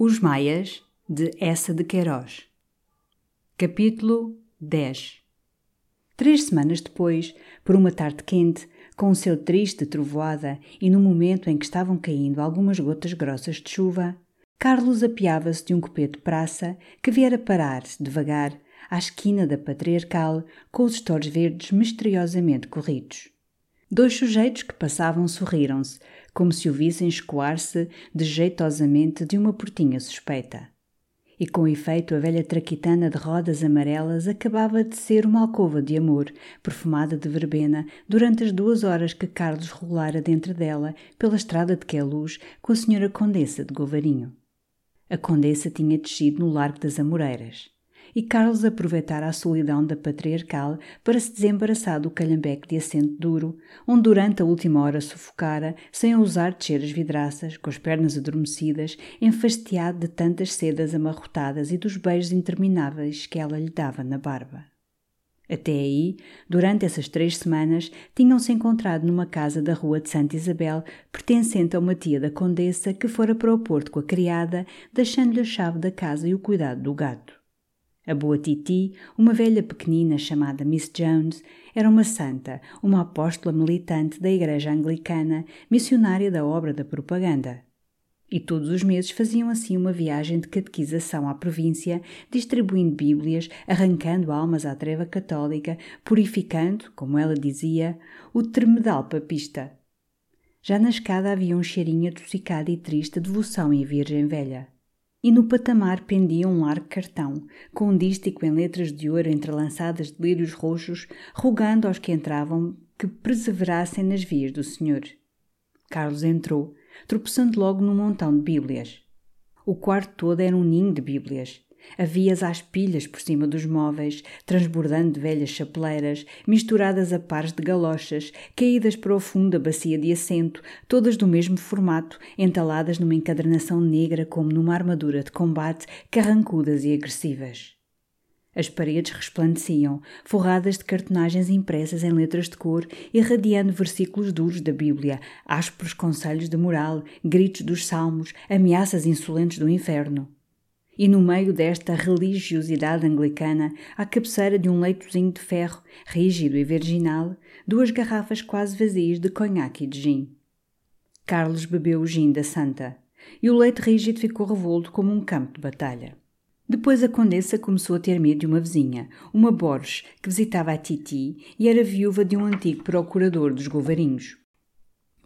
Os Maias, de Essa de Queiroz. Capítulo 10 Três semanas depois, por uma tarde quente, com o céu triste trovoada e no momento em que estavam caindo algumas gotas grossas de chuva, Carlos apiava-se de um copê de praça que viera parar, devagar, à esquina da Patriarcal, com os estores verdes misteriosamente corridos. Dois sujeitos que passavam sorriram-se, como se o vissem escoar-se dejeitosamente de uma portinha suspeita. E com efeito a velha traquitana de rodas amarelas acabava de ser uma alcova de amor, perfumada de verbena, durante as duas horas que Carlos rolara dentro dela, pela estrada de Queluz, com a senhora Condessa de Govarinho. A Condessa tinha descido no Largo das Amoreiras e Carlos aproveitara a solidão da patriarcal para se desembaraçar do calhambeque de assento duro, onde durante a última hora sufocara, sem ousar descer as vidraças, com as pernas adormecidas, enfastiado de tantas sedas amarrotadas e dos beijos intermináveis que ela lhe dava na barba. Até aí, durante essas três semanas, tinham-se encontrado numa casa da rua de Santa Isabel, pertencente a uma tia da condessa que fora para o porto com a criada, deixando-lhe a chave da casa e o cuidado do gato. A boa Titi, uma velha pequenina chamada Miss Jones, era uma santa, uma apóstola militante da Igreja Anglicana, missionária da obra da propaganda. E todos os meses faziam assim uma viagem de catequização à província, distribuindo Bíblias, arrancando almas à treva católica, purificando, como ela dizia, o termedal papista. Já na escada havia um cheirinho adocicado e triste de devoção e Virgem Velha e no patamar pendia um largo cartão, com um dístico em letras de ouro entrelaçadas de lírios roxos, rogando aos que entravam que perseverassem nas vias do Senhor. Carlos entrou, tropeçando logo num montão de Bíblias. O quarto todo era um ninho de Bíblias. Havia-as às pilhas por cima dos móveis, transbordando de velhas chapeleiras, misturadas a pares de galochas, caídas para o fundo da bacia de assento, todas do mesmo formato, entaladas numa encadernação negra como numa armadura de combate, carrancudas e agressivas. As paredes resplandeciam, forradas de cartonagens impressas em letras de cor, irradiando versículos duros da Bíblia, ásperos conselhos de moral, gritos dos salmos, ameaças insolentes do inferno e no meio desta religiosidade anglicana, à cabeceira de um leitozinho de ferro, rígido e virginal, duas garrafas quase vazias de conhaque e de gin. Carlos bebeu o gin da santa, e o leite rígido ficou revolto como um campo de batalha. Depois a condessa começou a ter medo de uma vizinha, uma Borges, que visitava a Titi e era viúva de um antigo procurador dos Govarinhos.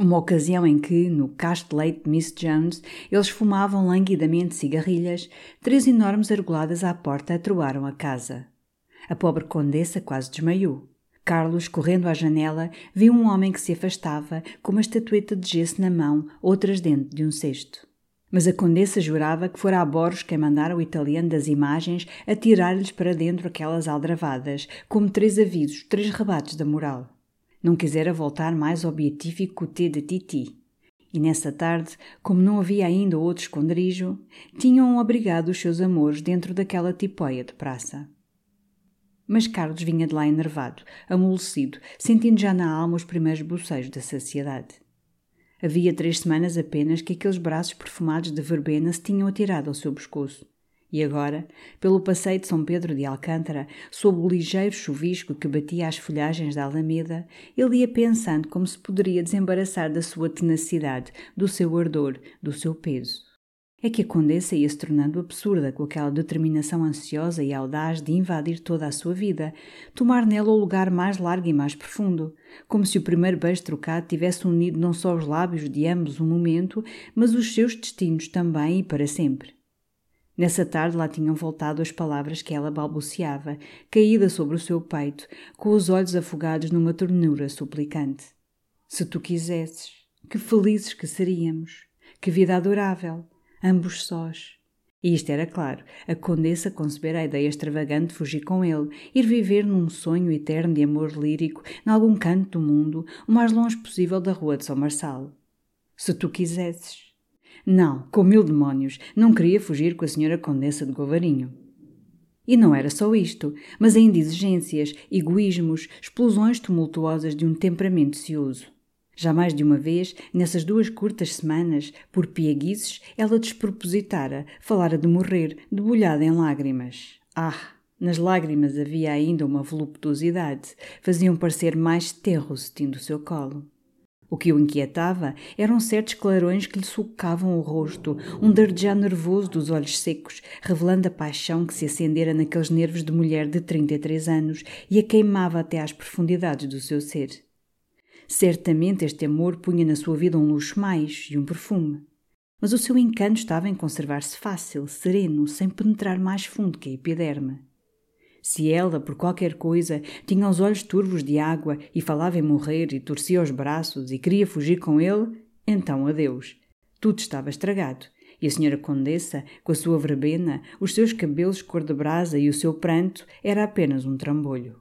Uma ocasião em que, no de Miss Jones, eles fumavam languidamente cigarrilhas, três enormes argoladas à porta atroaram a casa. A pobre condessa quase desmaiou. Carlos, correndo à janela, viu um homem que se afastava, com uma estatueta de gesso na mão, outras dentro de um cesto. Mas a condessa jurava que fora a Borges quem mandara o italiano das imagens atirar-lhes para dentro aquelas aldravadas, como três avisos, três rebates da moral. Não quisera voltar mais ao beatífico T de Titi. E nessa tarde, como não havia ainda outro esconderijo, tinham abrigado os seus amores dentro daquela tipóia de praça. Mas Carlos vinha de lá enervado, amolecido, sentindo já na alma os primeiros bocejos da saciedade. Havia três semanas apenas que aqueles braços perfumados de verbena se tinham atirado ao seu pescoço. E agora, pelo passeio de São Pedro de Alcântara, sob o ligeiro chuvisco que batia as folhagens da alameda, ele ia pensando como se poderia desembaraçar da sua tenacidade, do seu ardor, do seu peso. É que a condessa ia se tornando absurda com aquela determinação ansiosa e audaz de invadir toda a sua vida, tomar nela o lugar mais largo e mais profundo, como se o primeiro beijo trocado tivesse unido não só os lábios de ambos um momento, mas os seus destinos também e para sempre. Nessa tarde lá tinham voltado as palavras que ela balbuciava, caída sobre o seu peito, com os olhos afogados numa ternura suplicante. Se tu quisesses, que felizes que seríamos, que vida adorável, ambos sós. E isto era claro, a condessa concebera a ideia extravagante de fugir com ele, ir viver num sonho eterno de amor lírico, em algum canto do mundo, o mais longe possível da rua de São Marçal. Se tu quisesses, não, com mil demónios, não queria fugir com a senhora Condessa de Govarinho. E não era só isto, mas ainda exigências, egoísmos, explosões tumultuosas de um temperamento cioso. Já mais de uma vez, nessas duas curtas semanas, por pieguices, ela despropositara, falara de morrer, debulhada em lágrimas. Ah! Nas lágrimas havia ainda uma voluptuosidade, faziam parecer mais terro sentindo o seu colo. O que o inquietava eram certos clarões que lhe sucavam o rosto, um dardejar nervoso dos olhos secos, revelando a paixão que se acendera naqueles nervos de mulher de 33 anos e a queimava até às profundidades do seu ser. Certamente este amor punha na sua vida um luxo mais e um perfume. Mas o seu encanto estava em conservar-se fácil, sereno, sem penetrar mais fundo que a epiderme. Se ela, por qualquer coisa, tinha os olhos turvos de água e falava em morrer e torcia os braços e queria fugir com ele, então adeus. Tudo estava estragado. E a senhora Condessa, com a sua verbena, os seus cabelos cor de brasa e o seu pranto, era apenas um trambolho.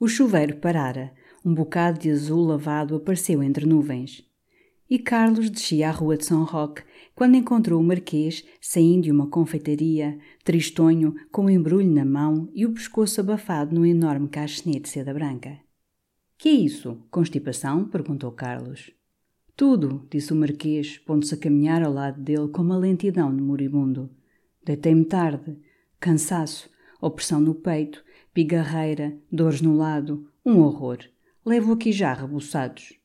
O chuveiro parara. Um bocado de azul lavado apareceu entre nuvens e Carlos descia a rua de São Roque quando encontrou o Marquês saindo de uma confeitaria, tristonho, com um embrulho na mão e o pescoço abafado num enorme cachenê de seda branca. Que é isso? Constipação? perguntou Carlos. Tudo, disse o Marquês, pondo-se a caminhar ao lado dele com uma lentidão de moribundo. Deitei-me tarde. Cansaço, opressão no peito, pigarreira, dores no lado, um horror. Levo aqui já rebuçados.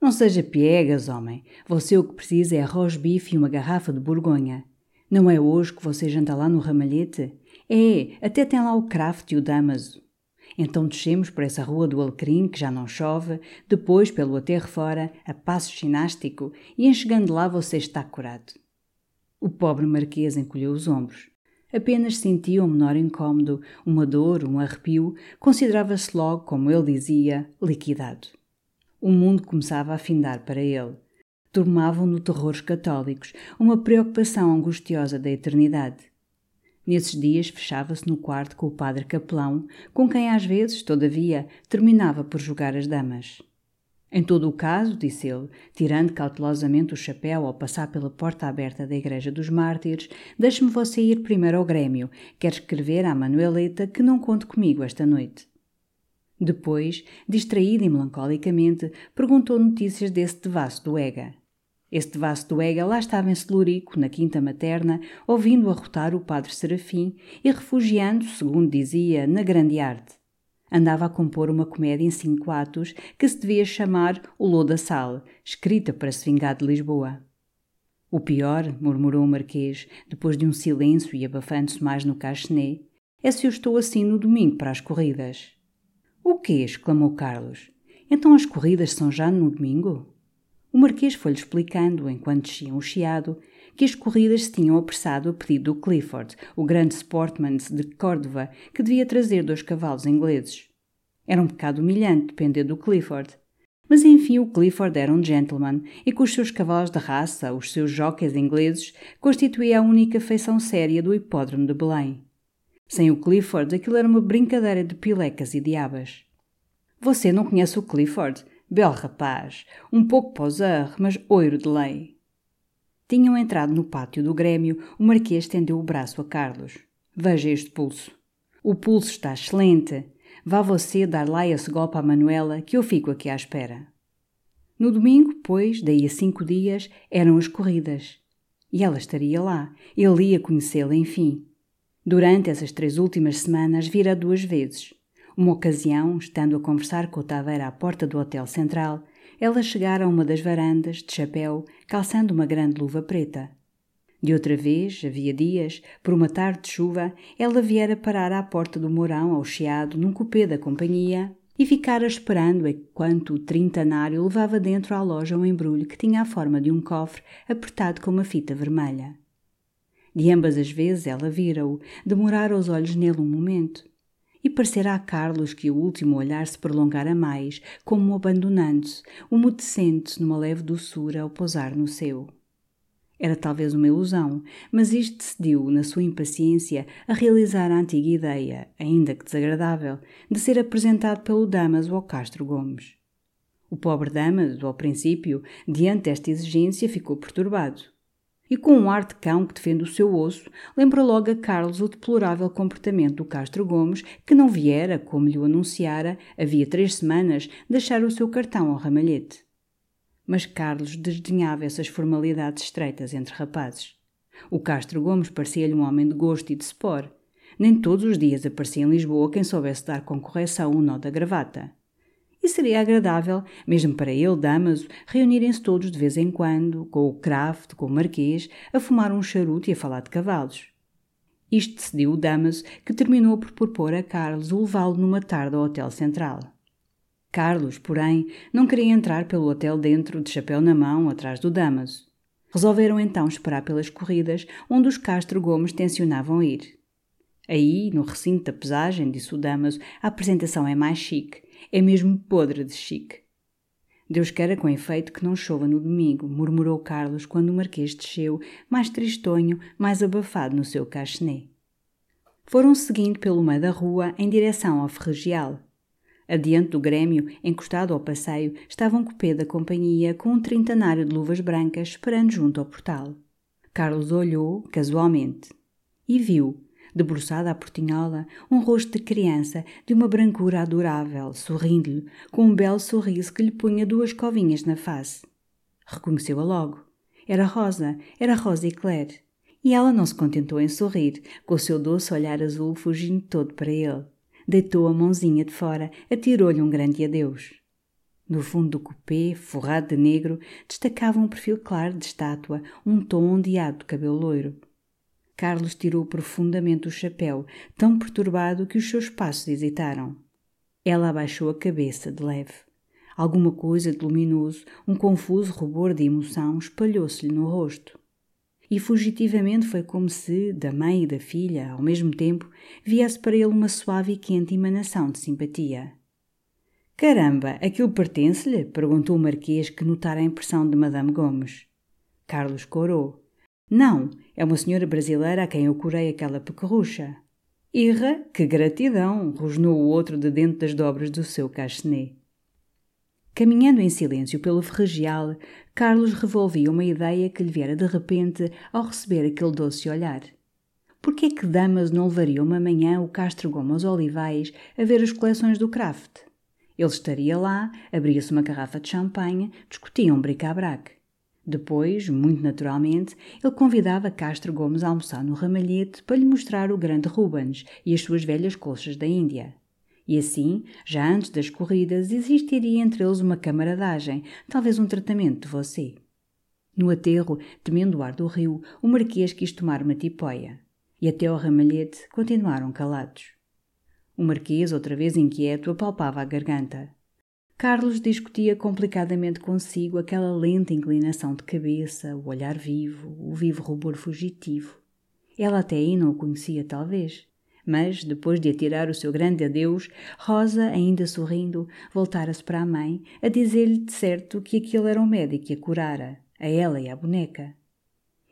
Não seja piegas, homem. Você o que precisa é arroz bife e uma garrafa de Borgonha. Não é hoje que você janta lá no ramalhete? É, até tem lá o craft e o damaso. Então descemos por essa rua do Alecrim, que já não chove, depois pelo aterro fora, a passo ginástico, e em chegando lá você está curado. O pobre marquês encolheu os ombros. Apenas sentia um menor incômodo, uma dor, um arrepio, considerava-se logo, como ele dizia, liquidado. O mundo começava a findar para ele. Dormavam no terror os católicos, uma preocupação angustiosa da eternidade. Nesses dias fechava-se no quarto com o padre capelão, com quem às vezes, todavia, terminava por jogar as damas. Em todo o caso, disse ele, tirando cautelosamente o chapéu ao passar pela porta aberta da Igreja dos Mártires, deixe-me você ir primeiro ao Grêmio. Quer escrever à Manueleta que não conte comigo esta noite. Depois, distraída e melancolicamente, perguntou notícias desse devasso do Ega. Esse devasso do Ega lá estava em Celurico, na quinta materna, ouvindo arrotar o padre Serafim e refugiando, segundo dizia, na grande arte. Andava a compor uma comédia em cinco atos que se devia chamar O Loda Sal, escrita para se vingar de Lisboa. O pior, murmurou o Marquês, depois de um silêncio e abafando-se mais no cachenê, é se eu estou assim no domingo para as corridas. O quê? exclamou Carlos. Então as corridas são já no domingo? O Marquês foi-lhe explicando, enquanto desciam o chiado, que as corridas se tinham apressado a pedido do Clifford, o grande sportman de Córdoba, que devia trazer dois cavalos ingleses. Era um pecado humilhante depender do Clifford. Mas enfim, o Clifford era um gentleman e com os seus cavalos de raça, os seus jockeys ingleses, constituía a única feição séria do hipódromo de Belém. Sem o Clifford, aquilo era uma brincadeira de pilecas e diabas. Você não conhece o Clifford? Belo rapaz, um pouco poseur, mas oiro de lei. Tinham entrado no pátio do Grêmio, o Marquês estendeu o braço a Carlos. Veja este pulso. O pulso está excelente. Vá você dar lá esse golpe à Manuela, que eu fico aqui à espera. No domingo, pois, daí a cinco dias, eram as corridas. E ela estaria lá. Ele ia conhecê-la, enfim. Durante essas três últimas semanas vira duas vezes. Uma ocasião, estando a conversar com o Taveira à porta do Hotel Central, ela chegara a uma das varandas, de chapéu, calçando uma grande luva preta. De outra vez, havia dias, por uma tarde de chuva, ela viera parar à porta do Mourão, ao chiado, num cupê da companhia, e ficara esperando enquanto o trintanário levava dentro à loja um embrulho que tinha a forma de um cofre apertado com uma fita vermelha. De ambas as vezes ela vira-o, demorara os olhos nele um momento. E parecerá a Carlos que o último olhar se prolongara mais, como abandonando-se, umedecendo-se numa leve doçura ao pousar no seu. Era talvez uma ilusão, mas isto decidiu, na sua impaciência, a realizar a antiga ideia, ainda que desagradável, de ser apresentado pelo Damaso ao Castro Gomes. O pobre Damaso, ao princípio, diante desta exigência, ficou perturbado e com um ar de cão que defende o seu osso, lembra logo a Carlos o deplorável comportamento do Castro Gomes, que não viera, como lhe o anunciara, havia três semanas, deixar o seu cartão ao ramalhete. Mas Carlos desdenhava essas formalidades estreitas entre rapazes. O Castro Gomes parecia-lhe um homem de gosto e de spor. Nem todos os dias aparecia em Lisboa quem soubesse dar com correção o nó da gravata. E seria agradável, mesmo para ele, Damaso, reunirem-se todos de vez em quando, com o Kraft, com o Marquês, a fumar um charuto e a falar de cavalos. Isto decidiu o Damaso, que terminou por propor a Carlos o levá-lo numa tarde ao Hotel Central. Carlos, porém, não queria entrar pelo hotel dentro, de chapéu na mão, atrás do Damaso. Resolveram então esperar pelas corridas, onde os Castro Gomes tencionavam ir. Aí, no recinto da pesagem, disse o Damaso, a apresentação é mais chique é mesmo podre de chique. Deus queira com efeito que não chova no domingo, murmurou Carlos quando o Marquês desceu, mais tristonho, mais abafado no seu cachené. Foram seguindo pelo meio da rua em direção ao Ferregial. Adiante do Grêmio, encostado ao passeio, estava um cupê da companhia com um trintanário de luvas brancas esperando junto ao portal. Carlos olhou, casualmente, e viu, debruçada à portinhola, um rosto de criança de uma brancura adorável, sorrindo-lhe, com um belo sorriso que lhe punha duas covinhas na face. Reconheceu-a logo. Era Rosa, era Rosa Eclair. E ela não se contentou em sorrir, com o seu doce olhar azul fugindo todo para ele. Deitou a mãozinha de fora, atirou-lhe um grande adeus. No fundo do cupê, forrado de negro, destacava um perfil claro de estátua, um tom ondeado de cabelo loiro. Carlos tirou profundamente o chapéu, tão perturbado que os seus passos hesitaram. Ela abaixou a cabeça de leve. Alguma coisa de luminoso, um confuso rubor de emoção espalhou-se-lhe no rosto. E fugitivamente foi como se, da mãe e da filha, ao mesmo tempo, viesse para ele uma suave e quente emanação de simpatia. Caramba, aquilo pertence-lhe? perguntou o Marquês, que notara a impressão de Madame Gomes. Carlos corou. Não, é uma senhora brasileira a quem eu curei aquela pequerrucha. Irra, que gratidão! rosnou o outro de dentro das dobras do seu cachené. Caminhando em silêncio pelo ferregial, Carlos revolvia uma ideia que lhe viera de repente ao receber aquele doce olhar. Por que é que Damas não levaria uma manhã o Castro Gomes Olivais a ver as coleções do Kraft? Ele estaria lá, abria-se uma garrafa de champanhe, discutiam um bric-a-brac. Depois, muito naturalmente, ele convidava Castro Gomes a almoçar no ramalhete para lhe mostrar o grande Rubens e as suas velhas colchas da Índia. E assim, já antes das corridas, existiria entre eles uma camaradagem, talvez um tratamento de você. No aterro, temendo o ar do rio, o Marquês quis tomar uma tipóia. E até ao ramalhete continuaram calados. O Marquês, outra vez inquieto, apalpava a garganta. Carlos discutia complicadamente consigo aquela lenta inclinação de cabeça, o olhar vivo, o vivo rubor fugitivo. Ela até aí não o conhecia, talvez. Mas, depois de atirar o seu grande adeus, Rosa, ainda sorrindo, voltara-se para a mãe, a dizer-lhe de certo que aquele era o médico que a curara, a ela e à boneca.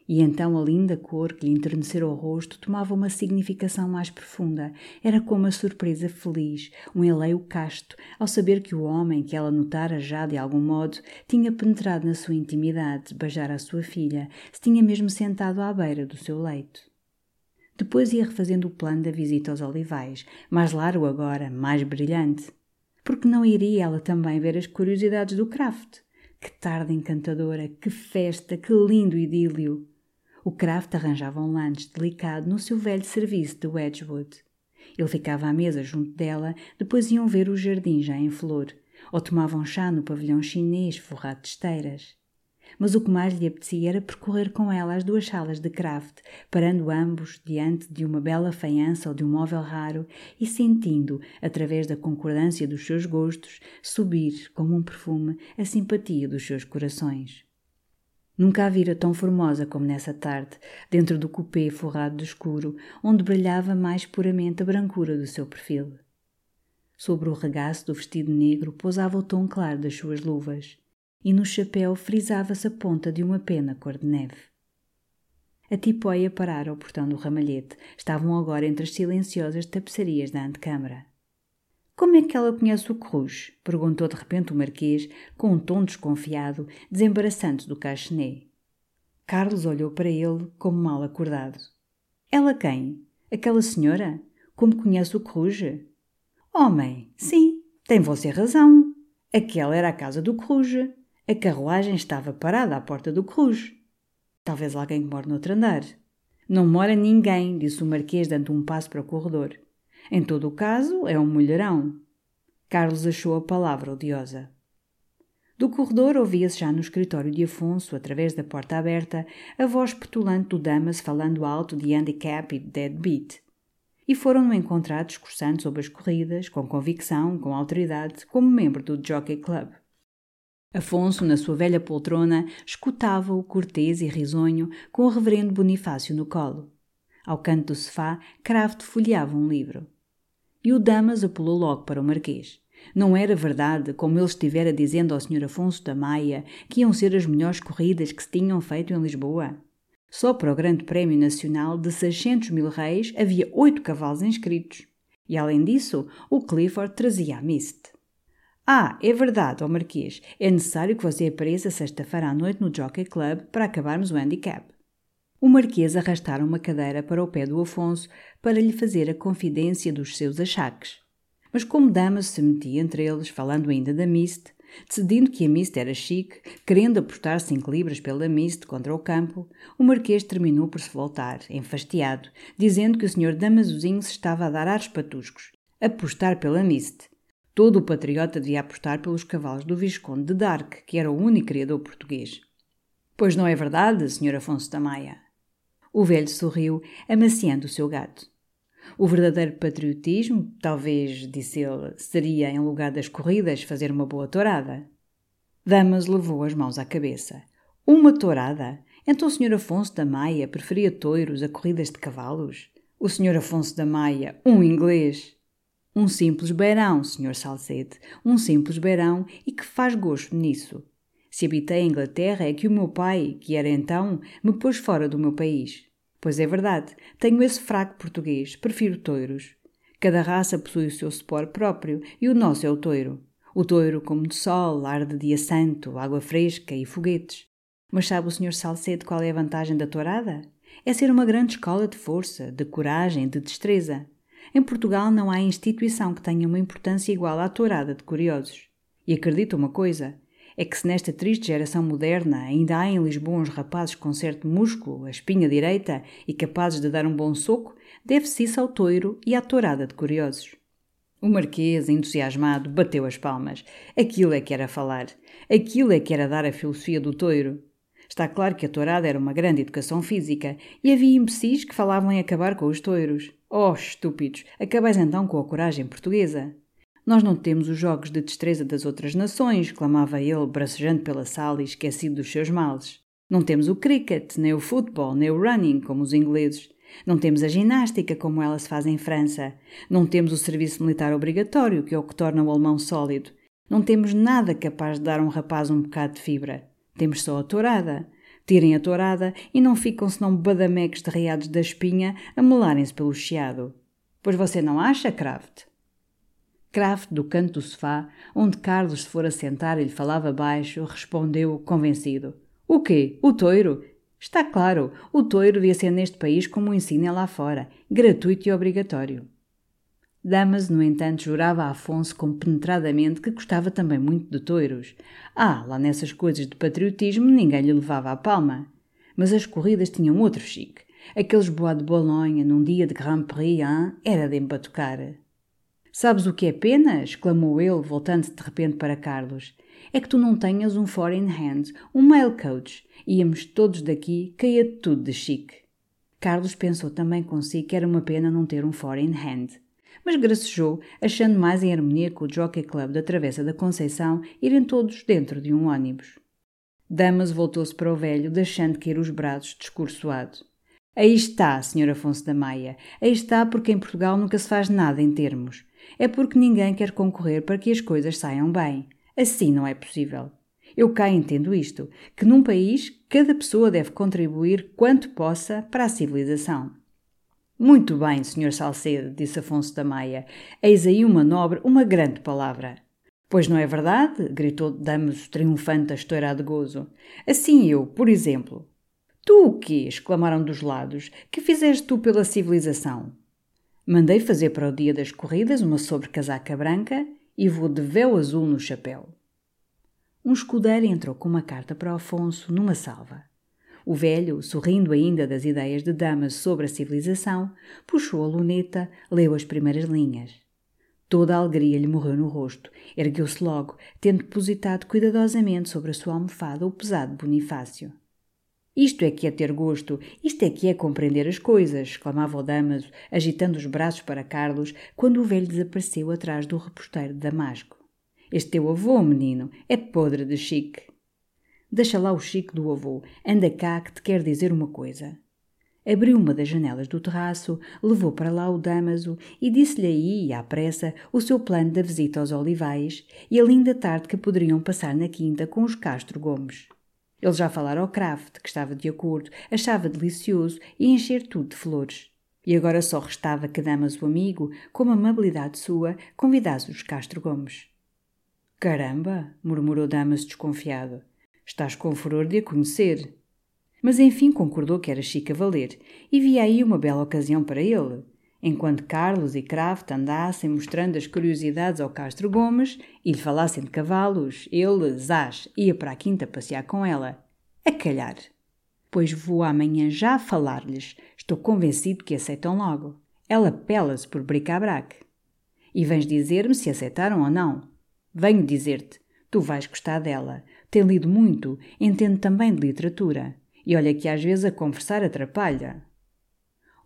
E então a linda cor que lhe enternecera o rosto tomava uma significação mais profunda. Era como a surpresa feliz, um eleio casto, ao saber que o homem, que ela notara já de algum modo, tinha penetrado na sua intimidade, beijara a sua filha, se tinha mesmo sentado à beira do seu leito. Depois ia refazendo o plano da visita aos olivais, mais largo agora, mais brilhante. Porque não iria ela também ver as curiosidades do craft? Que tarde encantadora, que festa, que lindo idílio! O Kraft arranjava um lanche delicado no seu velho serviço de Wedgwood. Ele ficava à mesa junto dela, depois iam ver o jardim já em flor, ou tomavam chá no pavilhão chinês forrado de esteiras. Mas o que mais lhe apetecia era percorrer com ela as duas salas de craft, parando ambos diante de uma bela faiança ou de um móvel raro e sentindo, através da concordância dos seus gostos, subir, como um perfume, a simpatia dos seus corações. Nunca a vira tão formosa como nessa tarde, dentro do cupê forrado de escuro, onde brilhava mais puramente a brancura do seu perfil. Sobre o regaço do vestido negro pousava o tom claro das suas luvas, e no chapéu frisava-se a ponta de uma pena cor de neve. A tipóia parara ao portão do ramalhete. Estavam agora entre as silenciosas tapeçarias da antecâmara. Como é que ela conhece o Cruz? perguntou de repente o Marquês, com um tom desconfiado, desembaraçante do cachené. Carlos olhou para ele como mal acordado. Ela quem? Aquela senhora? Como conhece o Cruz? Homem, sim, tem você razão. Aquela era a casa do Cruz. A carruagem estava parada à porta do cruz. Talvez alguém que mora noutro andar. Não mora ninguém, disse o Marquês, dando um passo para o corredor. Em todo o caso, é um mulherão. Carlos achou a palavra odiosa. Do corredor ouvia-se já no escritório de Afonso, através da porta aberta, a voz petulante do Damas falando alto de handicap e de deadbeat. E foram-no encontrar discursando sobre as corridas, com convicção, com autoridade, como membro do Jockey Club. Afonso, na sua velha poltrona, escutava-o cortês e risonho, com o reverendo Bonifácio no colo. Ao canto do sofá, Craft folheava um livro. E o Damas apelou logo para o Marquês. Não era verdade, como ele estivera dizendo ao Sr. Afonso da Maia, que iam ser as melhores corridas que se tinham feito em Lisboa? Só para o Grande Prémio Nacional de 600 mil reis havia oito cavalos inscritos. E além disso, o Clifford trazia a Mist. Ah, é verdade, ó Marquês, é necessário que você apareça sexta-feira à noite no Jockey Club para acabarmos o handicap. O Marquês arrastara uma cadeira para o pé do Afonso para lhe fazer a confidência dos seus achaques. Mas como Dama se metia entre eles, falando ainda da Mist, decidindo que a Mist era chique, querendo apostar cinco libras pela Mist contra o campo, o Marquês terminou por se voltar, enfastiado, dizendo que o Sr. Damazuzinho se estava a dar ares patuscos. Apostar pela Mist. Todo o patriota devia apostar pelos cavalos do Visconde de Dark, que era o único criador português. Pois não é verdade, Sr. Afonso da Maia? O velho sorriu, amaciando o seu gato. O verdadeiro patriotismo, talvez, disse ele, seria, em lugar das corridas, fazer uma boa tourada. Damas levou as mãos à cabeça. Uma tourada? Então o Sr. Afonso da Maia preferia touros a corridas de cavalos? O Sr. Afonso da Maia, um inglês! Um simples beirão, Sr. Salcede, um simples beirão e que faz gosto nisso. Se habitei a Inglaterra é que o meu pai, que era então, me pôs fora do meu país. Pois é verdade, tenho esse fraco português, prefiro toiros. Cada raça possui o seu spor próprio e o nosso é o toiro. O toiro como de sol, ar de dia santo, água fresca e foguetes. Mas sabe o Sr. Salcedo qual é a vantagem da tourada? É ser uma grande escola de força, de coragem, de destreza. Em Portugal não há instituição que tenha uma importância igual à tourada de curiosos. E acredito uma coisa, é que se nesta triste geração moderna ainda há em Lisboa uns rapazes com certo músculo, a espinha direita e capazes de dar um bom soco, deve-se isso ao toiro e à tourada de curiosos. O Marquês, entusiasmado, bateu as palmas. Aquilo é que era falar. Aquilo é que era dar a filosofia do toiro. Está claro que a tourada era uma grande educação física e havia imbecis que falavam em acabar com os toiros. Oh, estúpidos, acabais então com a coragem portuguesa. Nós não temos os jogos de destreza das outras nações, clamava ele, bracejando pela sala e esquecido dos seus males. Não temos o cricket, nem o futebol, nem o running, como os ingleses. Não temos a ginástica, como ela se faz em França. Não temos o serviço militar obrigatório, que é o que torna o alemão sólido. Não temos nada capaz de dar a um rapaz um bocado de fibra. Temos só a tourada. Tirem a tourada e não ficam senão badameques derreados da espinha a melarem-se pelo chiado. Pois você não acha, Kraft? Kraft, do canto do sofá, onde Carlos se fora sentar e lhe falava baixo, respondeu, convencido: O quê? O toiro? Está claro, o toiro devia ser neste país como o ensino lá fora, gratuito e obrigatório. Damas, no entanto, jurava a Afonso compenetradamente que gostava também muito de toiros. Ah, lá nessas coisas de patriotismo ninguém lhe levava a palma. Mas as corridas tinham outro chique. Aqueles bois de Bolonha num dia de Grand Prix, hein? era de embatucar. Sabes o que é pena? exclamou ele, voltando-se de repente para Carlos. É que tu não tenhas um foreign hand, um mail coach. Íamos todos daqui, caía tudo de chique. Carlos pensou também consigo que era uma pena não ter um foreign hand. Mas gracejou, achando mais em harmonia com o Jockey Club da Travessa da Conceição irem todos dentro de um ônibus. Damas voltou-se para o velho, deixando cair os braços, discursoado. Aí está, Sr. Afonso da Maia. Aí está porque em Portugal nunca se faz nada em termos é porque ninguém quer concorrer para que as coisas saiam bem. Assim não é possível. Eu cá entendo isto, que num país cada pessoa deve contribuir quanto possa para a civilização. Muito bem, Sr. Salcedo, disse Afonso da Maia. Eis aí uma nobre, uma grande palavra. Pois não é verdade? gritou Damos triunfante a estourar de gozo. Assim eu, por exemplo. Tu o quê? exclamaram dos lados. Que fizeste tu pela civilização? Mandei fazer para o dia das corridas uma sobrecasaca branca e vou de véu azul no chapéu. um escudeiro entrou com uma carta para Afonso numa salva. O velho, sorrindo ainda das ideias de damas sobre a civilização, puxou a luneta, leu as primeiras linhas. Toda a alegria lhe morreu no rosto. Ergueu-se logo, tendo depositado cuidadosamente sobre a sua almofada o pesado Bonifácio. Isto é que é ter gosto, isto é que é compreender as coisas, exclamava o Damaso, agitando os braços para Carlos, quando o velho desapareceu atrás do reposteiro de Damasco. Este teu avô, menino, é podre de chique. Deixa lá o chique do avô, anda cá que te quer dizer uma coisa. Abriu uma das janelas do terraço, levou para lá o Damaso e disse-lhe aí, à pressa, o seu plano da visita aos olivais e a linda tarde que poderiam passar na quinta com os Castro Gomes. Ele já falara ao Kraft, que estava de acordo, achava delicioso e encher tudo de flores. E agora só restava que Damaso amigo, com amabilidade sua, convidasse os Castro Gomes. Caramba! murmurou Damaso desconfiado. Estás com furor de a conhecer. Mas enfim concordou que era chique a valer e via aí uma bela ocasião para ele. Enquanto Carlos e Kraft andassem mostrando as curiosidades ao Castro Gomes e lhe falassem de cavalos, ele, Zás, ia para a quinta passear com ela. A calhar. Pois vou amanhã já falar-lhes. Estou convencido que aceitam logo. Ela pela-se por bric-a-brac. E vens dizer-me se aceitaram ou não. Venho dizer-te. Tu vais gostar dela. Tem lido muito, entende também de literatura. E olha que às vezes a conversar atrapalha.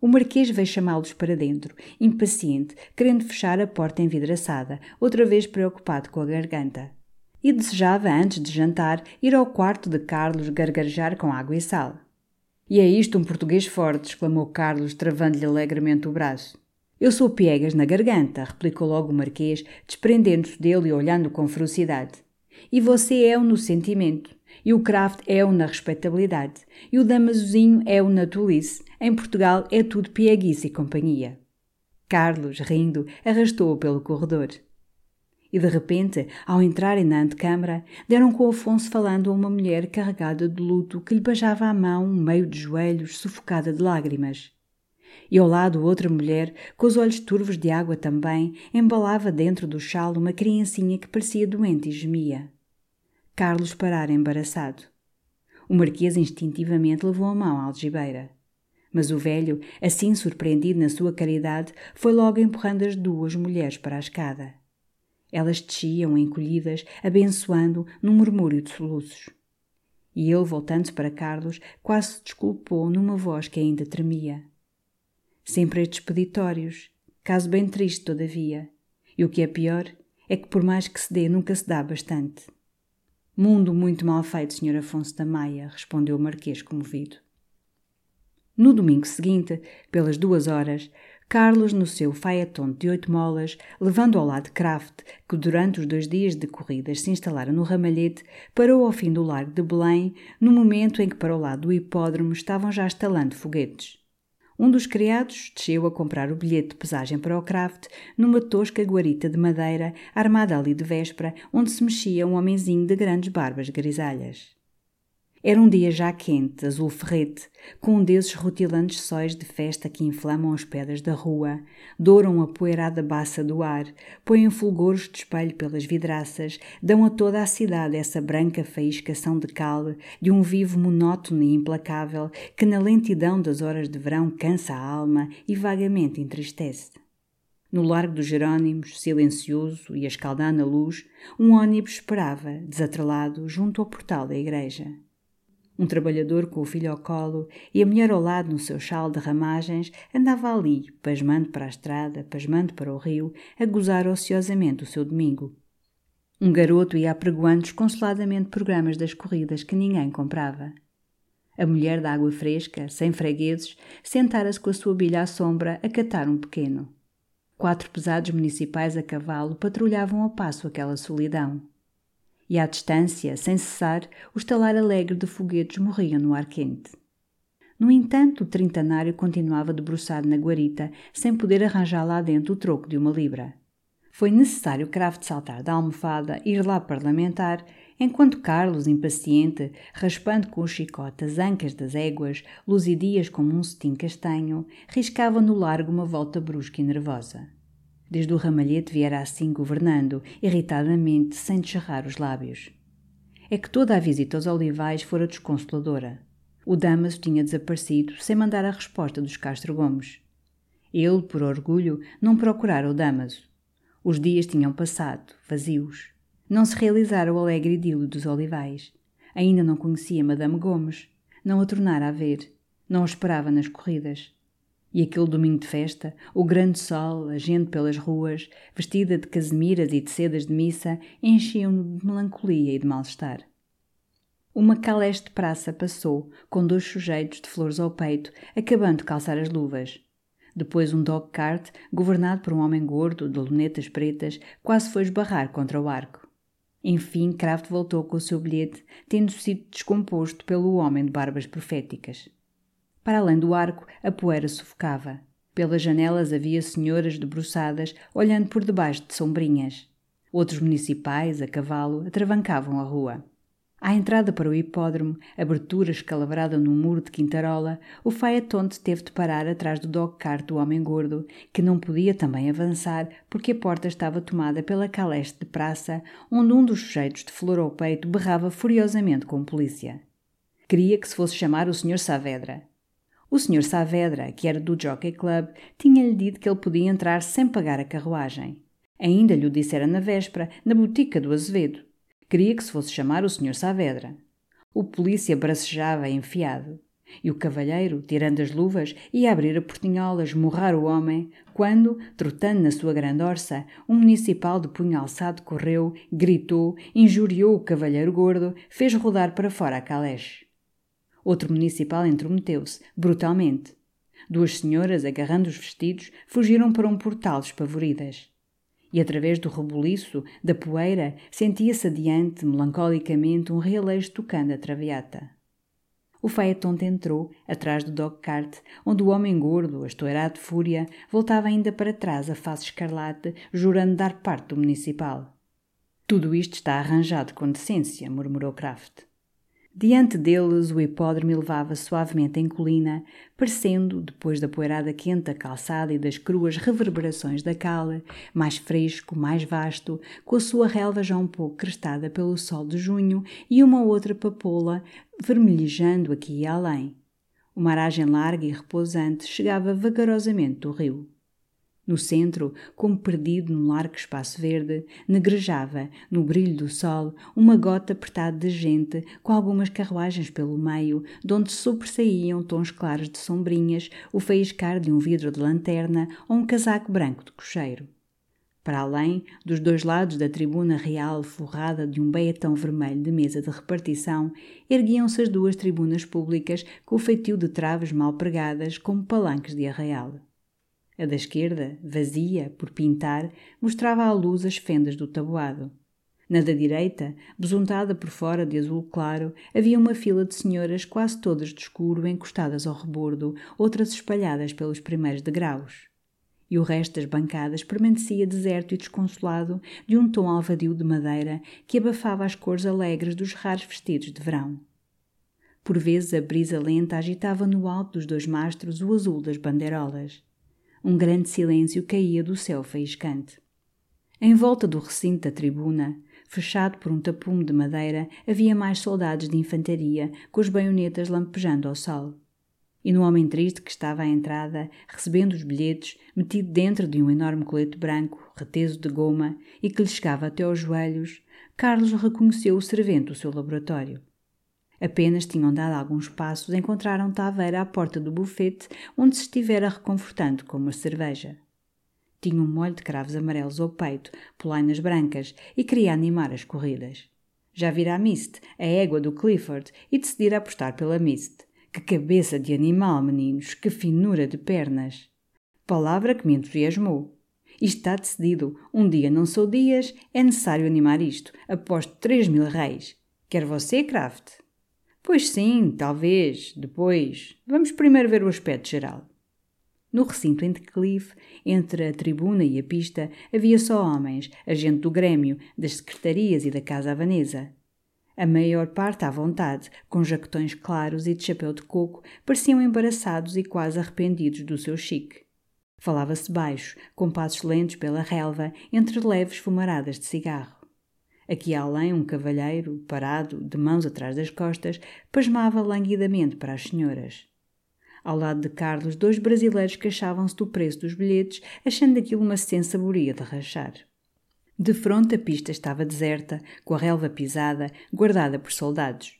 O Marquês veio chamá-los para dentro, impaciente, querendo fechar a porta envidraçada, outra vez preocupado com a garganta. E desejava, antes de jantar, ir ao quarto de Carlos gargarejar com água e sal. E é isto um português forte, exclamou Carlos, travando-lhe alegremente o braço. Eu sou piegas na garganta, replicou logo o Marquês, desprendendo-se dele e olhando com ferocidade. E você é o no sentimento. E o Kraft é o na respeitabilidade. E o Damasozinho é o na tolice. Em Portugal é tudo pieguice e companhia. Carlos, rindo, arrastou-o pelo corredor. E de repente, ao entrarem na antecâmara, deram com Afonso falando a uma mulher carregada de luto que lhe beijava a mão, meio de joelhos, sufocada de lágrimas. E ao lado outra mulher, com os olhos turvos de água também, embalava dentro do chalo uma criancinha que parecia doente e gemia. Carlos parara embaraçado. O marquês instintivamente levou a mão à algibeira. Mas o velho, assim surpreendido na sua caridade, foi logo empurrando as duas mulheres para a escada. Elas desciam encolhidas, abençoando num murmúrio de soluços. E ele, voltando-se para Carlos, quase se desculpou numa voz que ainda tremia. Sempre estes peditórios, caso bem triste, todavia. E o que é pior é que, por mais que se dê, nunca se dá bastante. Mundo muito mal feito, Sr. Afonso da Maia, respondeu o Marquês comovido. No domingo seguinte, pelas duas horas, Carlos, no seu faeton de oito molas, levando ao lado Kraft, que durante os dois dias de corridas se instalara no ramalhete, parou ao fim do largo de Belém, no momento em que para o lado do hipódromo estavam já instalando foguetes. Um dos criados desceu a comprar o bilhete de pesagem para o Kraft numa tosca guarita de madeira armada ali de véspera, onde se mexia um homenzinho de grandes barbas grisalhas. Era um dia já quente, azul ferrete, com um desses rutilantes sóis de festa que inflamam as pedras da rua, douram a poeirada baça do ar, põem fulgores de espelho pelas vidraças, dão a toda a cidade essa branca faíscação de cal, de um vivo monótono e implacável que na lentidão das horas de verão cansa a alma e vagamente entristece. No Largo dos Jerônimos, silencioso e a escaldar na luz, um ônibus esperava, desatrelado, junto ao portal da igreja um trabalhador com o filho ao colo e a mulher ao lado no seu chal de ramagens, andava ali, pasmando para a estrada, pasmando para o rio, a gozar ociosamente o seu domingo. Um garoto ia apregoando desconsoladamente programas das corridas que ninguém comprava. A mulher da água fresca, sem fregueses, sentara-se com a sua bilha à sombra a catar um pequeno. Quatro pesados municipais a cavalo patrulhavam a passo aquela solidão e à distância, sem cessar, o estalar alegre de foguetes morria no ar quente. No entanto, o trintanário continuava debruçado na guarita, sem poder arranjar lá dentro o troco de uma libra. Foi necessário Kraft saltar da almofada ir lá parlamentar, enquanto Carlos, impaciente, raspando com o chicote as ancas das éguas, luzidias como um cetim castanho, riscava no largo uma volta brusca e nervosa. Desde o ramalhete viera assim governando, irritadamente, sem descerrar os lábios. é que toda a visita aos olivais fora desconsoladora. O Damaso tinha desaparecido sem mandar a resposta dos Castro Gomes. Ele, por orgulho, não procurara o Damaso. Os dias tinham passado, vazios. Não se realizara o alegre idílio dos olivais. Ainda não conhecia Madame Gomes. Não a tornara a ver. Não a esperava nas corridas. E aquele domingo de festa, o grande sol, a gente pelas ruas, vestida de casemiras e de sedas de missa, enchiam-no de melancolia e de mal-estar. Uma caleste praça passou, com dois sujeitos de flores ao peito, acabando de calçar as luvas. Depois um dog cart, governado por um homem gordo, de lunetas pretas, quase foi esbarrar contra o arco. Enfim, Kraft voltou com o seu bilhete, tendo sido descomposto pelo homem de barbas proféticas. Para além do arco, a poeira sufocava. Pelas janelas havia senhoras debruçadas, olhando por debaixo de sombrinhas. Outros municipais, a cavalo, atravancavam a rua. À entrada para o hipódromo, abertura escalavrada num muro de quintarola, o Faetonte teve de parar atrás do dog-cart do homem gordo, que não podia também avançar porque a porta estava tomada pela caleste de praça, onde um dos sujeitos de flor ao peito berrava furiosamente com a polícia. Queria que se fosse chamar o Sr. Saavedra. O Sr. Saavedra, que era do Jockey Club, tinha-lhe dito que ele podia entrar sem pagar a carruagem. Ainda lhe o dissera na véspera, na botica do Azevedo. Queria que se fosse chamar o Sr. Saavedra. O polícia bracejava enfiado. E o cavalheiro, tirando as luvas, ia abrir a portinhola, esmurrar o homem, quando, trotando na sua grande orça, um municipal de punho alçado correu, gritou, injuriou o cavalheiro gordo, fez rodar para fora a caleche. Outro municipal intrometeu-se, brutalmente. Duas senhoras, agarrando os vestidos, fugiram para um portal espavoridas e através do rebuliço, da poeira, sentia-se adiante, melancolicamente, um realeixo tocando a traviata. O Faetonte entrou, atrás do dog-cart, onde o homem gordo, estourado de fúria, voltava ainda para trás a face escarlate, jurando dar parte do municipal. Tudo isto está arranjado com decência, murmurou Kraft. Diante deles, o hipódromo levava suavemente em colina, parecendo, depois da poeirada quente da calçada e das cruas reverberações da cala, mais fresco, mais vasto, com a sua relva já um pouco crestada pelo sol de junho e uma outra papoula vermelhejando aqui e além. Uma aragem larga e repousante chegava vagarosamente do rio. No centro, como perdido num largo espaço verde, negrejava, no brilho do sol, uma gota apertada de gente, com algumas carruagens pelo meio, de onde sobressaíam tons claros de sombrinhas, o faiscar de um vidro de lanterna ou um casaco branco de cocheiro. Para além, dos dois lados da tribuna real forrada de um beiatão vermelho de mesa de repartição, erguiam-se as duas tribunas públicas com o feitio de traves mal pregadas como palanques de arraial. A da esquerda, vazia, por pintar, mostrava à luz as fendas do tabuado. Na da direita, besuntada por fora de azul claro, havia uma fila de senhoras quase todas de escuro encostadas ao rebordo, outras espalhadas pelos primeiros degraus. E o resto das bancadas permanecia deserto e desconsolado, de um tom alvadio de madeira que abafava as cores alegres dos raros vestidos de verão. Por vezes a brisa lenta agitava no alto dos dois mastros o azul das bandeirolas. Um grande silêncio caía do céu faiscante. Em volta do recinto da tribuna, fechado por um tapume de madeira, havia mais soldados de infantaria, com as baionetas lampejando ao sol. E no homem triste que estava à entrada, recebendo os bilhetes, metido dentro de um enorme colete branco, reteso de goma, e que lhe chegava até aos joelhos, Carlos reconheceu o servente do seu laboratório. Apenas tinham dado alguns passos, encontraram Taveira à porta do bufete, onde se estivera reconfortando com uma cerveja. Tinha um molho de cravos amarelos ao peito, polainas brancas, e queria animar as corridas. Já vira a Mist, a égua do Clifford, e decidira apostar pela Mist. Que cabeça de animal, meninos! Que finura de pernas! Palavra que me entusiasmou. Está decidido. Um dia não sou dias, é necessário animar isto. Aposto três mil reis. Quer você, Kraft? Pois sim, talvez, depois. Vamos primeiro ver o aspecto geral. No recinto em declive, entre a tribuna e a pista, havia só homens, a gente do grêmio, das secretarias e da casa havanesa. A maior parte à vontade, com jaquetões claros e de chapéu de coco, pareciam embaraçados e quase arrependidos do seu chique. Falava-se baixo, com passos lentos pela relva, entre leves fumaradas de cigarro. Aqui além, um cavalheiro, parado, de mãos atrás das costas, pasmava languidamente para as senhoras. Ao lado de Carlos, dois brasileiros queixavam-se do preço dos bilhetes, achando aquilo uma sensaboria de rachar. De fronte a pista estava deserta, com a relva pisada, guardada por soldados.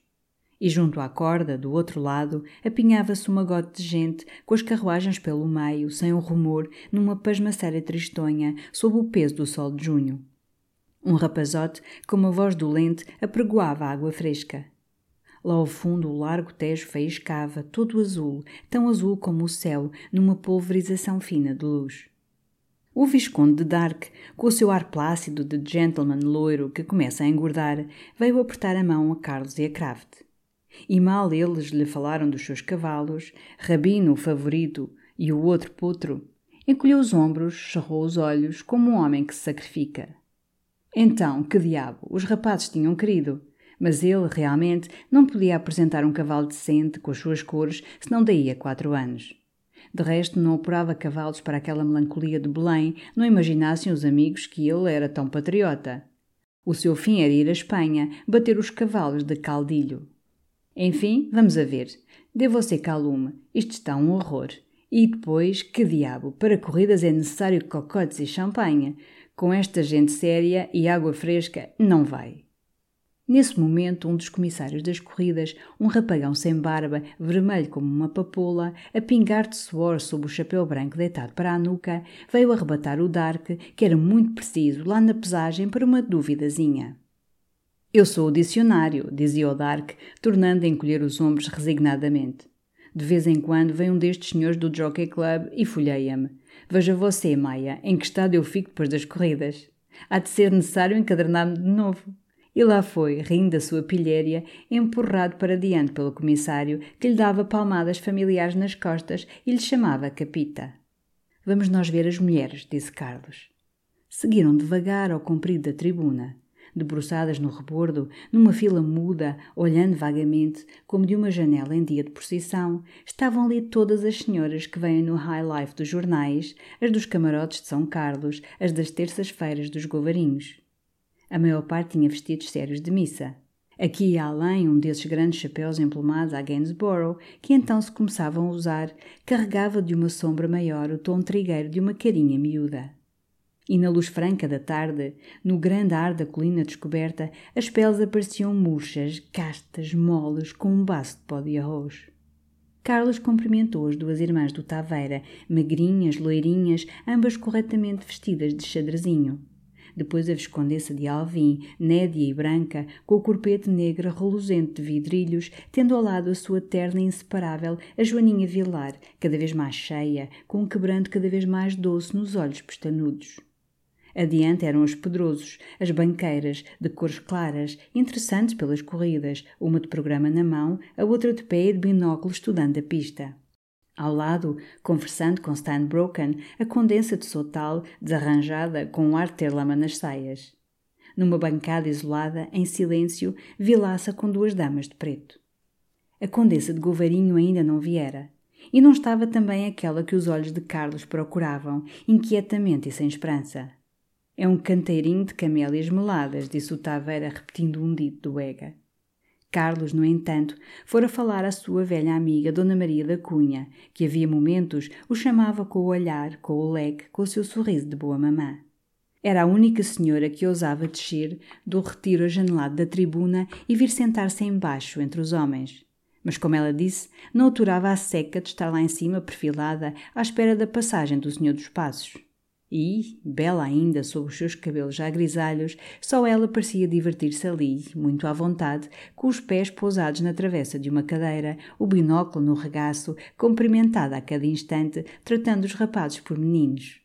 E junto à corda, do outro lado, apinhava-se uma gote de gente, com as carruagens pelo meio, sem um rumor, numa pasmaceira tristonha, sob o peso do sol de junho. Um rapazote, com uma voz dolente, apregoava água fresca. Lá ao fundo, o largo tejo faiscava, todo azul, tão azul como o céu, numa pulverização fina de luz. O Visconde de Dark, com o seu ar plácido de gentleman loiro que começa a engordar, veio apertar a mão a Carlos e a Kraft. E mal eles lhe falaram dos seus cavalos, Rabino, o favorito, e o outro potro, encolheu os ombros, cerrou os olhos, como um homem que se sacrifica. Então, que diabo, os rapazes tinham querido. Mas ele, realmente, não podia apresentar um cavalo decente com as suas cores, senão daí a quatro anos. De resto, não operava cavalos para aquela melancolia de Belém, não imaginassem os amigos que ele era tão patriota. O seu fim era ir à Espanha, bater os cavalos de Caldilho. Enfim, vamos a ver. Dê você calume, isto está um horror. E depois, que diabo, para corridas é necessário cocotes e champanhe. Com esta gente séria e água fresca, não vai. Nesse momento, um dos comissários das corridas, um rapagão sem barba, vermelho como uma papoula, a pingar de suor sob o chapéu branco deitado para a nuca, veio arrebatar o Dark, que era muito preciso lá na pesagem para uma duvidazinha. Eu sou o dicionário, dizia o Dark, tornando a encolher os ombros resignadamente. De vez em quando vem um destes senhores do Jockey Club e folheia-me. Veja você, Maia, em que estado eu fico depois das corridas. Há de ser necessário encadernar-me de novo. E lá foi, rindo da sua pilhéria, empurrado para diante pelo comissário, que lhe dava palmadas familiares nas costas e lhe chamava Capita. Vamos nós ver as mulheres, disse Carlos. Seguiram devagar ao comprido da tribuna debruçadas no rebordo, numa fila muda, olhando vagamente, como de uma janela em dia de procissão, estavam ali todas as senhoras que vêm no high life dos jornais, as dos camarotes de São Carlos, as das terças-feiras dos Govarinhos. A maior parte tinha vestidos sérios de missa. Aqui e além, um desses grandes chapéus emplumados a Gainsborough, que então se começavam a usar, carregava de uma sombra maior o tom trigueiro de uma carinha miúda. E na luz franca da tarde, no grande ar da colina descoberta, as peles apareciam murchas, castas, moles, com um baço de pó de arroz. Carlos cumprimentou as duas irmãs do Taveira, magrinhas, loirinhas, ambas corretamente vestidas de xadrezinho. Depois a Viscondessa de Alvim, nédia e branca, com o corpete negro reluzente de vidrilhos, tendo ao lado a sua terna inseparável, a Joaninha Vilar, cada vez mais cheia, com um quebranto cada vez mais doce nos olhos pestanudos. Adiante eram os pedrosos, as banqueiras, de cores claras, interessantes pelas corridas, uma de programa na mão, a outra de pé e de binóculo estudando a pista. Ao lado, conversando com Stan Broken, a condensa de Sotal, desarranjada, com um ar de ter lama nas saias. Numa bancada isolada, em silêncio, vilaça com duas damas de preto. A condessa de Govarinho ainda não viera. E não estava também aquela que os olhos de Carlos procuravam, inquietamente e sem esperança. É um canteirinho de camélias meladas, disse o Taveira, repetindo um dito do Ega. Carlos, no entanto, fora falar à sua velha amiga Dona Maria da Cunha, que havia momentos o chamava com o olhar, com o leque, com o seu sorriso de boa mamã. Era a única senhora que ousava descer do retiro ajanelado da tribuna e vir sentar-se embaixo entre os homens. Mas, como ela disse, não aturava a seca de estar lá em cima perfilada à espera da passagem do Senhor dos Passos. E, bela ainda sob os seus cabelos já grisalhos, só ela parecia divertir-se ali, muito à vontade, com os pés pousados na travessa de uma cadeira, o binóculo no regaço, cumprimentada a cada instante, tratando os rapazes por meninos.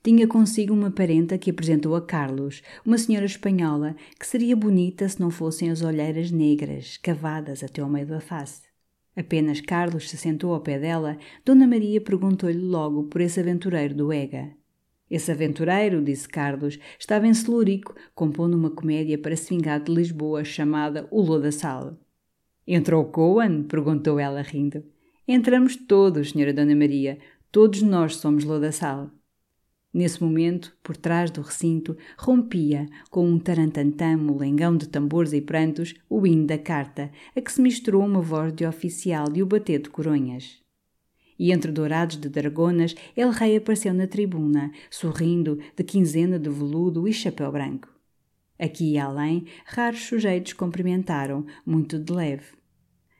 Tinha consigo uma parenta que apresentou a Carlos, uma senhora espanhola que seria bonita se não fossem as olheiras negras, cavadas até ao meio da face. Apenas Carlos se sentou ao pé dela, Dona Maria perguntou-lhe logo por esse aventureiro do Ega. Esse aventureiro, disse Carlos, estava em Celurico, compondo uma comédia para se vingar de Lisboa chamada O Lodaçal. Entrou Coan? perguntou ela rindo. Entramos todos, senhora Dona Maria. Todos nós somos Lodaçal. Nesse momento, por trás do recinto, rompia, com um tarantantã molengão de tambores e prantos, o hino da carta, a que se misturou uma voz de oficial e o bater de coronhas. E entre dourados de dragonas, El Rei apareceu na tribuna, sorrindo, de quinzena de veludo e chapéu branco. Aqui e além, raros sujeitos cumprimentaram, muito de leve.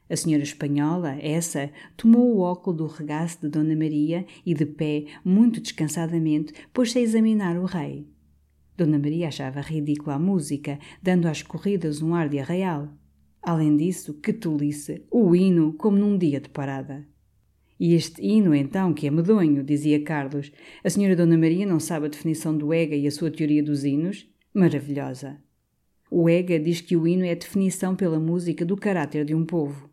A senhora espanhola, essa, tomou o óculo do regaço de Dona Maria e, de pé, muito descansadamente, pôs-se a examinar o rei. Dona Maria achava ridícula a música, dando às corridas um ar de arraial. Além disso, que tolice, o hino como num dia de parada. E este hino, então, que é medonho, dizia Carlos. A senhora Dona Maria não sabe a definição do EGA e a sua teoria dos hinos? Maravilhosa. O EGA diz que o hino é a definição pela música do caráter de um povo.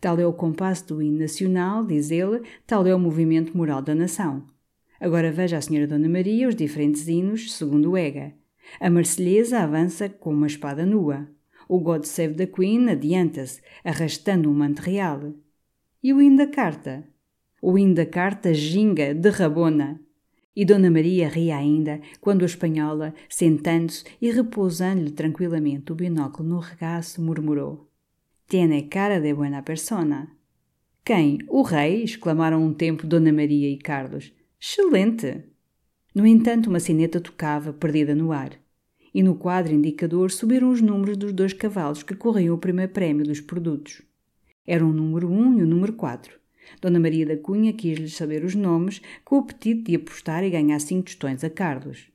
Tal é o compasso do hino nacional, diz ele, tal é o movimento moral da nação. Agora veja a Senhora Dona Maria os diferentes hinos segundo o EGA. A Marselhesa avança com uma espada nua. O God Save the Queen adianta-se, arrastando um manto real. E o hino da carta? O hino da carta ginga, derrabona. E Dona Maria ria ainda quando a espanhola, sentando-se e repousando-lhe tranquilamente o binóculo no regaço, murmurou: Tiene cara de buena persona. Quem? O rei? exclamaram um tempo Dona Maria e Carlos. Excelente! No entanto, uma sineta tocava, perdida no ar. E no quadro indicador subiram os números dos dois cavalos que corriam o primeiro prémio dos produtos. Eram o número 1 um e o número 4. Dona Maria da Cunha quis-lhes saber os nomes, com o apetite de apostar e ganhar cinco tostões a Carlos.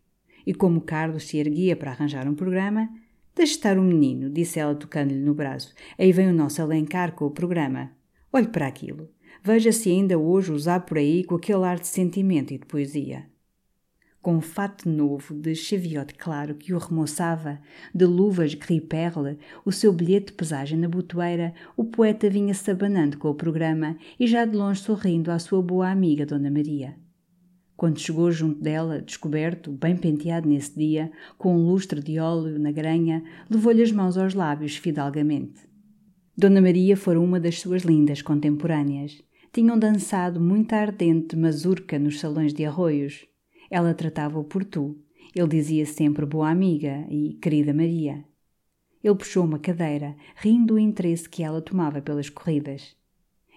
E como Carlos se erguia para arranjar um programa, Deixe estar o menino, disse ela tocando-lhe no braço. Aí vem o nosso alencar com o programa. Olhe para aquilo. Veja se ainda hoje usar por aí com aquele ar de sentimento e de poesia. Com um fato novo de chaviote claro que o remoçava, de luvas gris-perle, o seu bilhete de pesagem na botoeira, o poeta vinha-se abanando com o programa e já de longe sorrindo à sua boa amiga Dona Maria. Quando chegou junto dela, descoberto, bem penteado nesse dia, com um lustre de óleo na granha, levou-lhe as mãos aos lábios fidalgamente. Dona Maria fora uma das suas lindas contemporâneas. Tinham dançado muita ardente mazurca nos salões de arroios. Ela tratava-o por tu. Ele dizia sempre boa amiga e querida Maria. Ele puxou uma cadeira, rindo do interesse que ela tomava pelas corridas.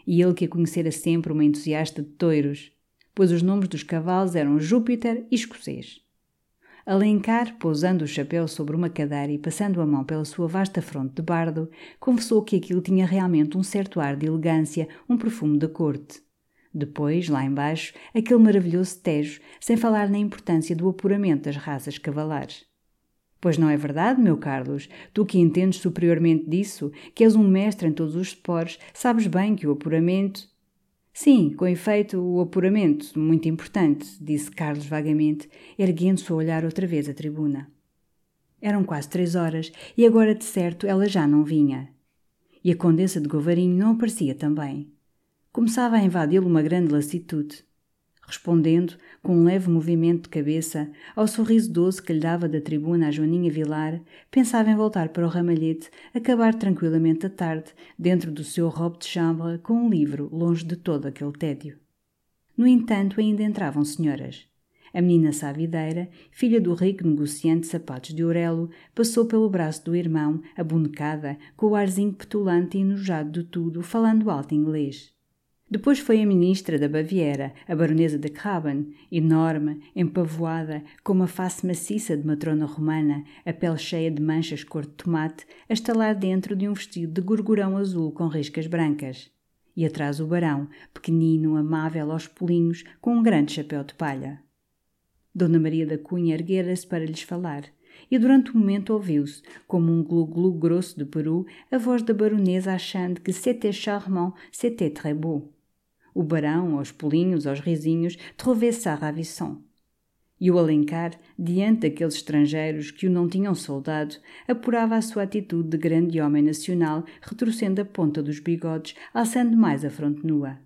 E ele que a conhecera sempre uma entusiasta de touros, pois os nomes dos cavalos eram Júpiter e Escocês. Alencar, pousando o chapéu sobre uma cadeira e passando a mão pela sua vasta fronte de bardo, confessou que aquilo tinha realmente um certo ar de elegância, um perfume da corte. Depois, lá embaixo, aquele maravilhoso tejo, sem falar na importância do apuramento das raças cavalares. Pois não é verdade, meu Carlos? Tu que entendes superiormente disso, que és um mestre em todos os esportes, sabes bem que o apuramento Sim, com efeito, o apuramento, muito importante, disse Carlos vagamente, erguendo-se a olhar outra vez a tribuna. Eram quase três horas e agora, de certo, ela já não vinha. E a Condessa de Govarinho não aparecia também. Começava a invadi-lo uma grande lassitude respondendo, com um leve movimento de cabeça, ao sorriso doce que lhe dava da tribuna a Joaninha Vilar, pensava em voltar para o ramalhete, acabar tranquilamente a tarde, dentro do seu robe de chambre, com um livro, longe de todo aquele tédio. No entanto, ainda entravam senhoras. A menina sabideira, filha do rico negociante de sapatos de Aurelo, passou pelo braço do irmão, abonecada, com o arzinho petulante e enojado de tudo, falando alto inglês. Depois foi a ministra da Baviera, a baronesa de Craben, enorme, empavoada, com uma face maciça de matrona romana, a pele cheia de manchas cor de tomate, a estalar dentro de um vestido de gorgurão azul com riscas brancas. E atrás o barão, pequenino, amável aos pulinhos, com um grande chapéu de palha. Dona Maria da Cunha erguera-se para lhes falar, e durante um momento ouviu-se, como um glu-glu grosso de peru, a voz da baronesa achando que c'était charmant, c'était très beau o barão, aos pulinhos, aos risinhos, trouvait ça ravissant. E o Alencar, diante daqueles estrangeiros que o não tinham soldado, apurava a sua atitude de grande homem nacional, retorcendo a ponta dos bigodes, alçando mais a fronte nua.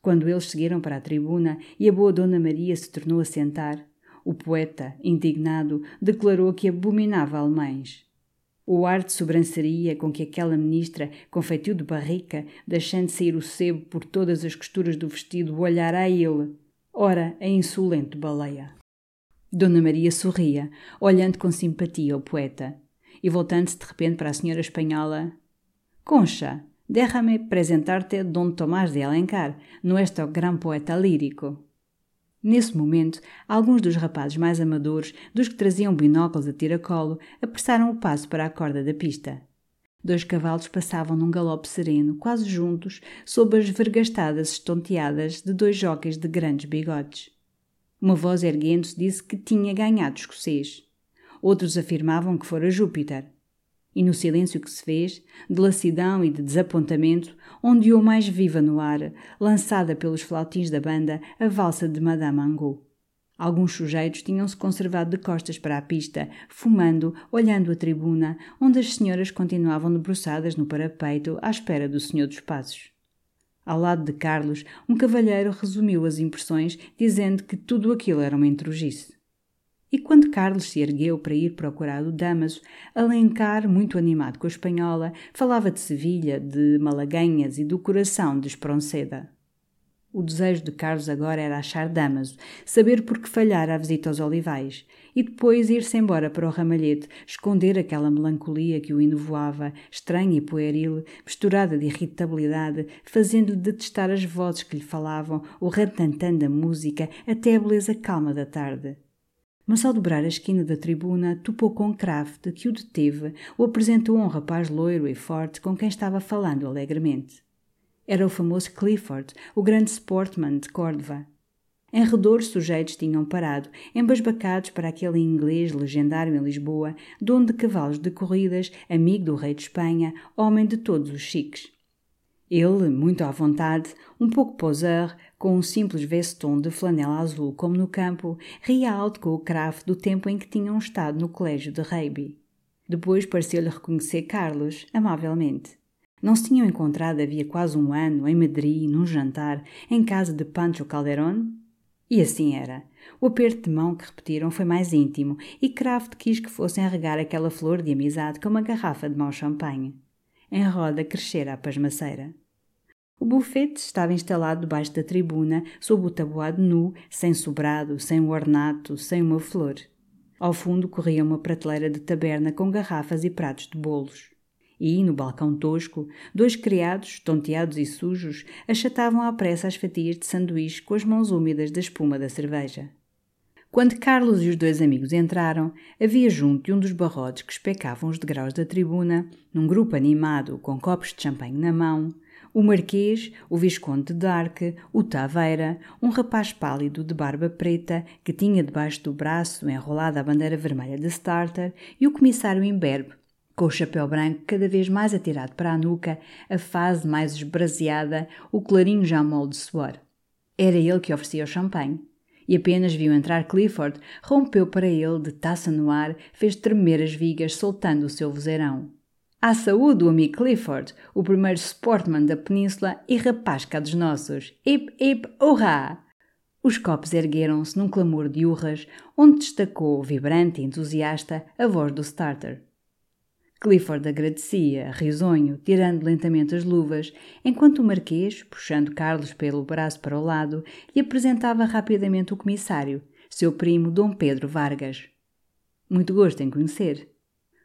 Quando eles seguiram para a tribuna e a boa Dona Maria se tornou a sentar, o poeta, indignado, declarou que abominava alemães. O ar de sobranceria com que aquela ministra, com feitio de barrica, deixando sair o sebo por todas as costuras do vestido, olhara a ele, Ora, a insolente baleia. Dona Maria sorria, olhando com simpatia o poeta, e voltando-se de repente para a senhora espanhola. Concha, déjame presentarte Dom Tomás de Alencar, nuestro gran poeta lírico. Nesse momento, alguns dos rapazes mais amadores, dos que traziam binóculos a tiracolo, apressaram o passo para a corda da pista. Dois cavalos passavam num galope sereno, quase juntos, sob as vergastadas estonteadas de dois jockeys de grandes bigodes. Uma voz erguendo-se disse que tinha ganhado escocês. Outros afirmavam que fora Júpiter. E no silêncio que se fez, de lassidão e de desapontamento, ondeou mais viva no ar, lançada pelos flautins da banda, a valsa de Madame Angot. Alguns sujeitos tinham-se conservado de costas para a pista, fumando, olhando a tribuna, onde as senhoras continuavam debruçadas no parapeito à espera do senhor dos passos. Ao lado de Carlos, um cavalheiro resumiu as impressões, dizendo que tudo aquilo era uma intrugice. E quando Carlos se ergueu para ir procurar o Damaso, Alencar, muito animado com a espanhola, falava de Sevilha, de Malaguenhas e do coração de Espronceda. O desejo de Carlos agora era achar Damaso, saber por que falhara a visita aos olivais, e depois ir-se embora para o ramalhete, esconder aquela melancolia que o enovoava, estranha e pueril, misturada de irritabilidade, fazendo-lhe detestar as vozes que lhe falavam, o rantantan da música, até a beleza calma da tarde. Mas ao dobrar a esquina da tribuna, topou com Kraft, que o deteve, o apresentou a um rapaz loiro e forte com quem estava falando alegremente. Era o famoso Clifford, o grande sportman de Córdoba. Em redor, sujeitos tinham parado, embasbacados para aquele inglês legendário em Lisboa, dono de cavalos de corridas, amigo do rei de Espanha, homem de todos os chiques. Ele, muito à vontade, um pouco poseur, com um simples veston de flanela azul como no campo, ria alto com o craft do tempo em que tinham estado no colégio de Reiby. Depois pareceu-lhe reconhecer Carlos, amavelmente. Não se tinham encontrado havia quase um ano, em Madrid, num jantar, em casa de Pancho Calderón? E assim era. O aperto de mão que repetiram foi mais íntimo e Kraft quis que fossem regar aquela flor de amizade com uma garrafa de mau champanhe. Em roda crescera a pasmaceira. O bufete estava instalado debaixo da tribuna, sob o tabuado nu, sem sobrado, sem um ornato, sem uma flor. Ao fundo corria uma prateleira de taberna com garrafas e pratos de bolos e, no balcão tosco, dois criados, tonteados e sujos, achatavam à pressa as fatias de sanduíche com as mãos úmidas da espuma da cerveja. Quando Carlos e os dois amigos entraram, havia junto de um dos barrotes que especavam os degraus da tribuna, num grupo animado com copos de champanhe na mão, o Marquês, o Visconde de Darque, o Taveira, um rapaz pálido de barba preta que tinha debaixo do braço enrolada a bandeira vermelha de Starter e o comissário imberbe, com o chapéu branco cada vez mais atirado para a nuca, a fase mais esbraseada, o clarinho já mole de suor. Era ele que oferecia o champanhe. E apenas viu entrar Clifford, rompeu para ele, de taça no ar, fez tremer as vigas, soltando o seu vozeirão. À saúde, o amigo Clifford, o primeiro sportman da península e rapaz cá dos nossos. Hip, hip, hurrá! Os copos ergueram-se num clamor de urras, onde destacou, vibrante e entusiasta, a voz do starter. Clifford agradecia, risonho, tirando lentamente as luvas, enquanto o Marquês, puxando Carlos pelo braço para o lado, lhe apresentava rapidamente o comissário, seu primo Dom Pedro Vargas. Muito gosto em conhecer.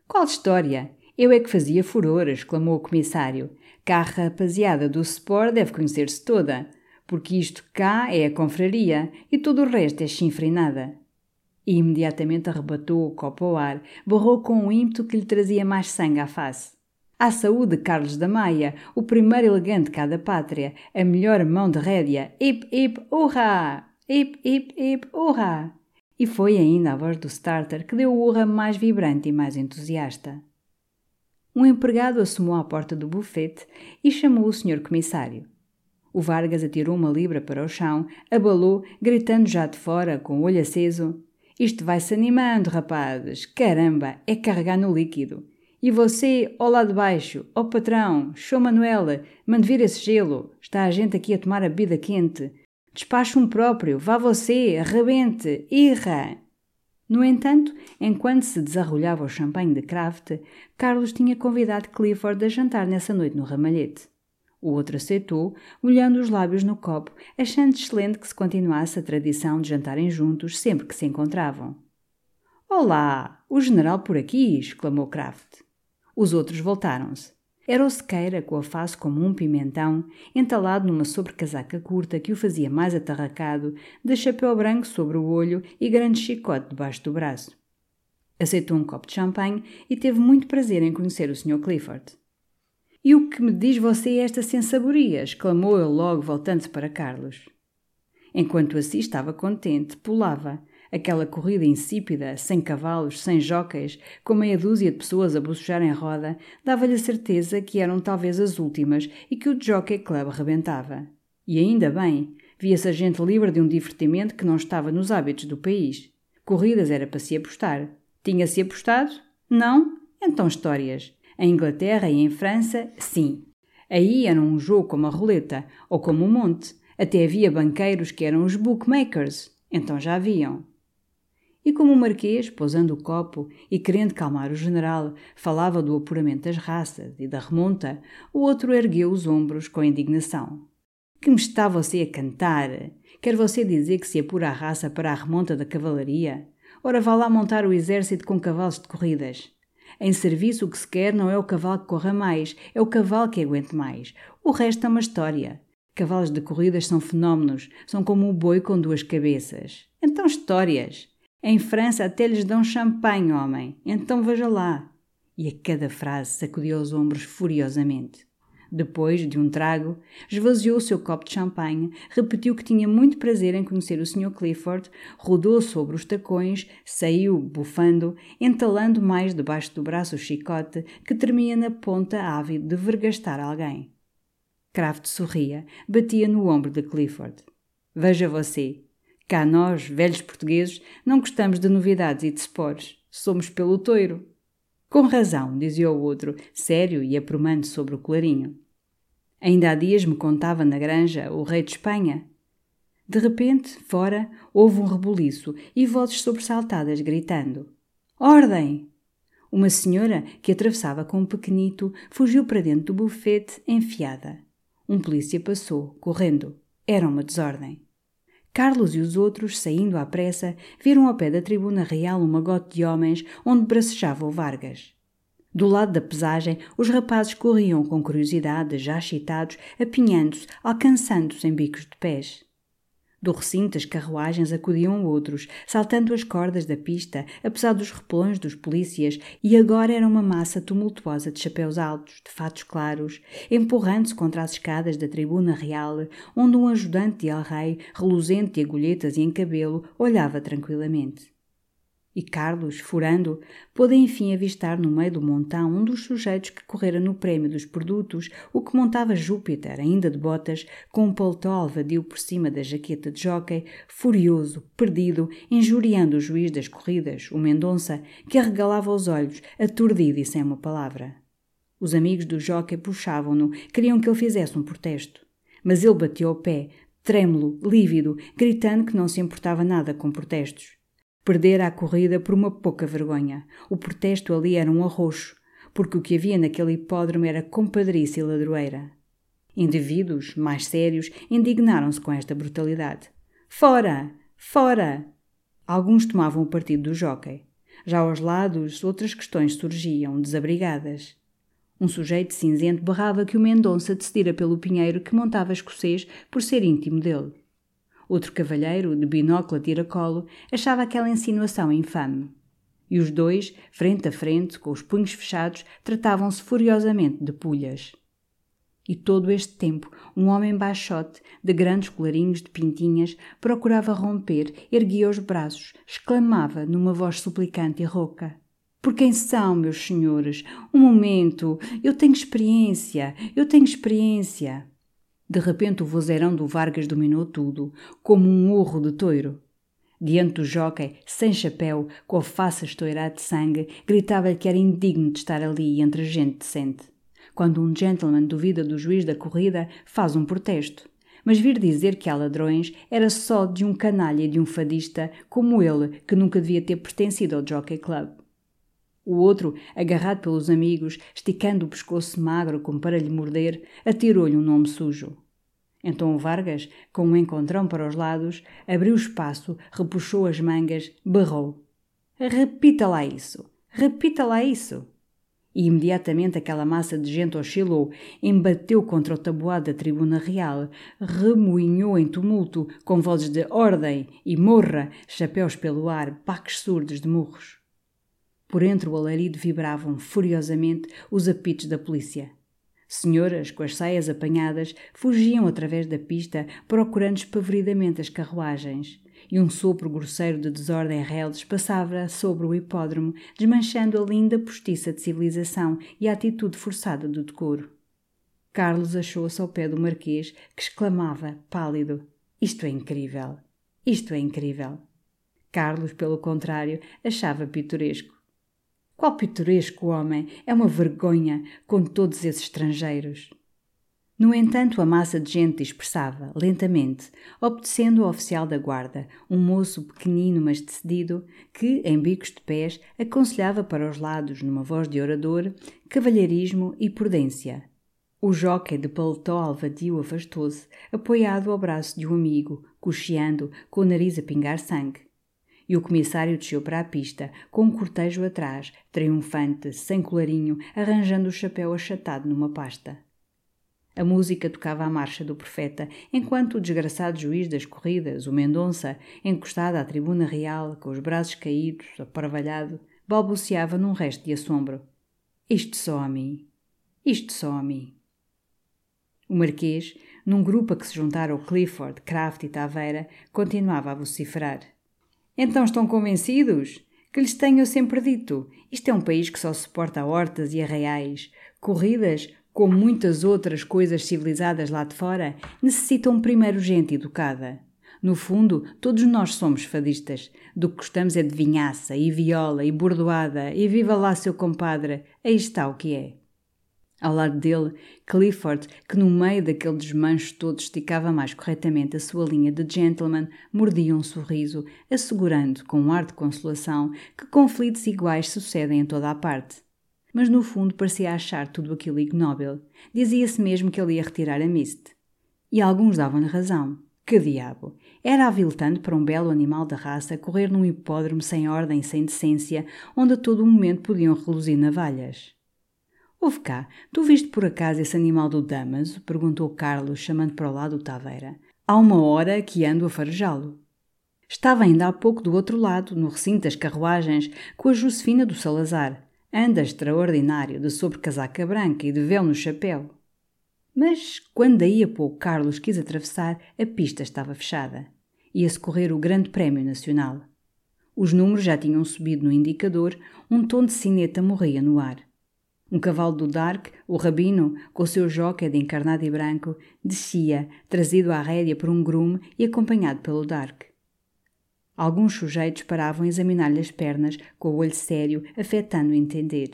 Qual história? Eu é que fazia furor, exclamou o comissário. Cá a rapaziada do Sport deve conhecer-se toda, porque isto cá é a confraria e todo o resto é chinfra e imediatamente arrebatou o copo ao ar, borrou com um ímpeto que lhe trazia mais sangue à face. À saúde de Carlos da Maia, o primeiro elegante cá da pátria, a melhor mão de rédea, hip hip hurra! Hip hip hip hurra! E foi ainda a voz do starter que deu o urra mais vibrante e mais entusiasta. Um empregado assomou à porta do bufete e chamou o senhor comissário. O Vargas atirou uma libra para o chão, abalou, gritando já de fora, com o olho aceso: isto vai-se animando, rapazes. Caramba, é carregar no líquido. E você, ao lado de baixo, ó patrão, show Manuela, mande vir esse gelo. Está a gente aqui a tomar a bebida quente. Despache um próprio, vá você, arrebente, irra. No entanto, enquanto se desarrolhava o champanhe de Kraft, Carlos tinha convidado Clifford a jantar nessa noite no ramalhete. O outro aceitou, molhando os lábios no copo, achando excelente que se continuasse a tradição de jantarem juntos sempre que se encontravam. Olá! O general por aqui! exclamou Kraft. Os outros voltaram-se. Era o sequeira, com a face como um pimentão, entalado numa sobrecasaca curta que o fazia mais atarracado, de chapéu branco sobre o olho e grande chicote debaixo do braço. Aceitou um copo de champanhe e teve muito prazer em conhecer o Sr. Clifford. E o que me diz você esta sensaboria? exclamou ele logo, voltando-se para Carlos. Enquanto assim estava contente, pulava, Aquela corrida insípida, sem cavalos, sem jockeys, com meia dúzia de pessoas a bocejar em roda, dava-lhe a certeza que eram talvez as últimas e que o Jockey Club rebentava. E ainda bem, via-se a gente livre de um divertimento que não estava nos hábitos do país. Corridas era para se apostar. Tinha-se apostado? Não? Então histórias. Em Inglaterra e em França, sim. Aí era um jogo como a roleta, ou como o monte. Até havia banqueiros que eram os bookmakers. Então já haviam. E como o Marquês, pousando o copo e querendo calmar o general, falava do apuramento das raças e da remonta, o outro ergueu os ombros com indignação. Que me está você a cantar? Quer você dizer que se apura a raça para a remonta da cavalaria? Ora, vá lá montar o exército com cavalos de corridas. Em serviço o que se quer não é o cavalo que corra mais, é o cavalo que aguente mais. O resto é uma história. Cavalos de corridas são fenómenos, são como o boi com duas cabeças. Então histórias. Em França até lhes dão champanhe, homem. Então veja lá. E a cada frase sacudiu os ombros furiosamente. Depois de um trago, esvaziou o seu copo de champanhe, repetiu que tinha muito prazer em conhecer o Sr. Clifford, rodou sobre os tacões, saiu bufando, entalando mais debaixo do braço o chicote que tremia na ponta ávido de vergastar alguém. Kraft sorria, batia no ombro de Clifford. Veja você, Cá nós, velhos portugueses, não gostamos de novidades e de spores. Somos pelo toiro. Com razão, dizia o outro, sério e aprumando sobre o clarinho. Ainda há dias me contava na granja o rei de Espanha. De repente, fora, houve um rebuliço e vozes sobressaltadas gritando: Ordem! Uma senhora que atravessava com um pequenito fugiu para dentro do bufete enfiada. Um polícia passou, correndo. Era uma desordem. Carlos e os outros, saindo à pressa, viram ao pé da tribuna real um magote de homens onde bracejava o Vargas. Do lado da pesagem, os rapazes corriam com curiosidade, já excitados, apinhando-se, alcançando-se em bicos de pés. Do recinto, as carruagens acudiam outros, saltando as cordas da pista, apesar dos repelões dos polícias, e agora era uma massa tumultuosa de chapéus altos, de fatos claros, empurrando-se contra as escadas da tribuna real, onde um ajudante de el-rei, reluzente de agulhetas e em cabelo, olhava tranquilamente. E Carlos, furando, pôde enfim avistar no meio do montão um dos sujeitos que correra no prémio dos produtos, o que montava Júpiter, ainda de botas, com um paletó alvadio por cima da jaqueta de jockey, furioso, perdido, injuriando o juiz das corridas, o Mendonça, que arregalava os olhos, aturdido e sem uma palavra. Os amigos do jockey puxavam-no, queriam que ele fizesse um protesto. Mas ele bateu o pé, trêmulo, lívido, gritando que não se importava nada com protestos. Perdera a corrida por uma pouca vergonha. O protesto ali era um arroxo, porque o que havia naquele hipódromo era compadrice e ladroeira. Indivíduos, mais sérios, indignaram-se com esta brutalidade. Fora! Fora! Alguns tomavam o partido do jockey. Já aos lados, outras questões surgiam, desabrigadas. Um sujeito cinzento berrava que o Mendonça decidira pelo pinheiro que montava escocês por ser íntimo dele. Outro cavalheiro, de binóculo a tiracolo, achava aquela insinuação infame. E os dois, frente a frente, com os punhos fechados, tratavam-se furiosamente de pulhas. E todo este tempo, um homem baixote, de grandes colarinhos de pintinhas, procurava romper, erguia os braços, exclamava numa voz suplicante e rouca. Por quem são, meus senhores? Um momento! Eu tenho experiência! Eu tenho experiência! De repente o vozeirão do Vargas dominou tudo, como um urro de toiro. Diante do jockey, sem chapéu, com a face estourada de sangue, gritava-lhe que era indigno de estar ali entre gente decente. Quando um gentleman duvida do juiz da corrida, faz um protesto. Mas vir dizer que há ladrões era só de um canalha e de um fadista como ele, que nunca devia ter pertencido ao Jockey Club. O outro, agarrado pelos amigos, esticando o pescoço magro como para lhe morder, atirou-lhe um nome sujo. Então Vargas, com um encontrão para os lados, abriu espaço, repuxou as mangas, berrou. Repita lá isso! Repita lá isso! E imediatamente aquela massa de gente oscilou, embateu contra o tabuado da tribuna real, remoinhou em tumulto, com vozes de ordem e morra, chapéus pelo ar, baques surdos de murros. Por entre o alarido vibravam furiosamente os apitos da polícia. Senhoras, com as saias apanhadas, fugiam através da pista, procurando espavoridamente as carruagens. E um sopro grosseiro de desordem reles passava sobre o hipódromo, desmanchando a linda postiça de civilização e a atitude forçada do decoro. Carlos achou-se ao pé do marquês, que exclamava, pálido: Isto é incrível! Isto é incrível! Carlos, pelo contrário, achava pitoresco. Qual pitoresco homem! É uma vergonha com todos esses estrangeiros. No entanto, a massa de gente dispersava, lentamente, obedecendo ao oficial da guarda, um moço pequenino mas decidido, que, em bicos de pés, aconselhava para os lados, numa voz de orador, cavalheirismo e prudência. O jockey de paletó alvadio afastou-se, apoiado ao braço de um amigo, cocheando, com o nariz a pingar sangue e o comissário desceu para a pista, com um cortejo atrás, triunfante, sem colarinho, arranjando o chapéu achatado numa pasta. A música tocava a marcha do profeta, enquanto o desgraçado juiz das corridas, o Mendonça, encostado à tribuna real, com os braços caídos, aparvalhado, balbuciava num resto de assombro. Isto só a mim. Isto só a mim. O Marquês, num grupo a que se juntaram Clifford, Kraft e Taveira, continuava a vociferar. Então estão convencidos? Que lhes tenho sempre dito. Isto é um país que só suporta hortas e arraiais. Corridas, como muitas outras coisas civilizadas lá de fora, necessitam primeiro gente educada. No fundo, todos nós somos fadistas. Do que gostamos é de vinhaça e viola e bordoada e viva lá seu compadre. Aí está o que é. Ao lado dele, Clifford, que no meio daquele desmancho todo esticava mais corretamente a sua linha de gentleman, mordia um sorriso, assegurando, com um ar de consolação, que conflitos iguais sucedem em toda a parte. Mas no fundo parecia achar tudo aquilo ignóbil. Dizia-se mesmo que ele ia retirar a Mist. E alguns davam-lhe razão. Que diabo! Era aviltante para um belo animal da raça correr num hipódromo sem ordem sem decência, onde a todo momento podiam reluzir navalhas. Ouve cá, tu viste por acaso esse animal do Damaso? perguntou Carlos, chamando para o lado o Taveira. Há uma hora que ando a farejá-lo. Estava ainda há pouco do outro lado, no recinto das carruagens, com a Josefina do Salazar. Anda extraordinário, de sobrecasaca branca e de véu no chapéu. Mas, quando daí a pouco Carlos quis atravessar, a pista estava fechada. Ia-se correr o Grande Prémio Nacional. Os números já tinham subido no indicador, um tom de sineta morria no ar. Um cavalo do Dark, o Rabino, com o seu jockey de encarnado e branco, descia, trazido à rédea por um grume e acompanhado pelo Dark. Alguns sujeitos paravam a examinar-lhe as pernas, com o olho sério, afetando entender.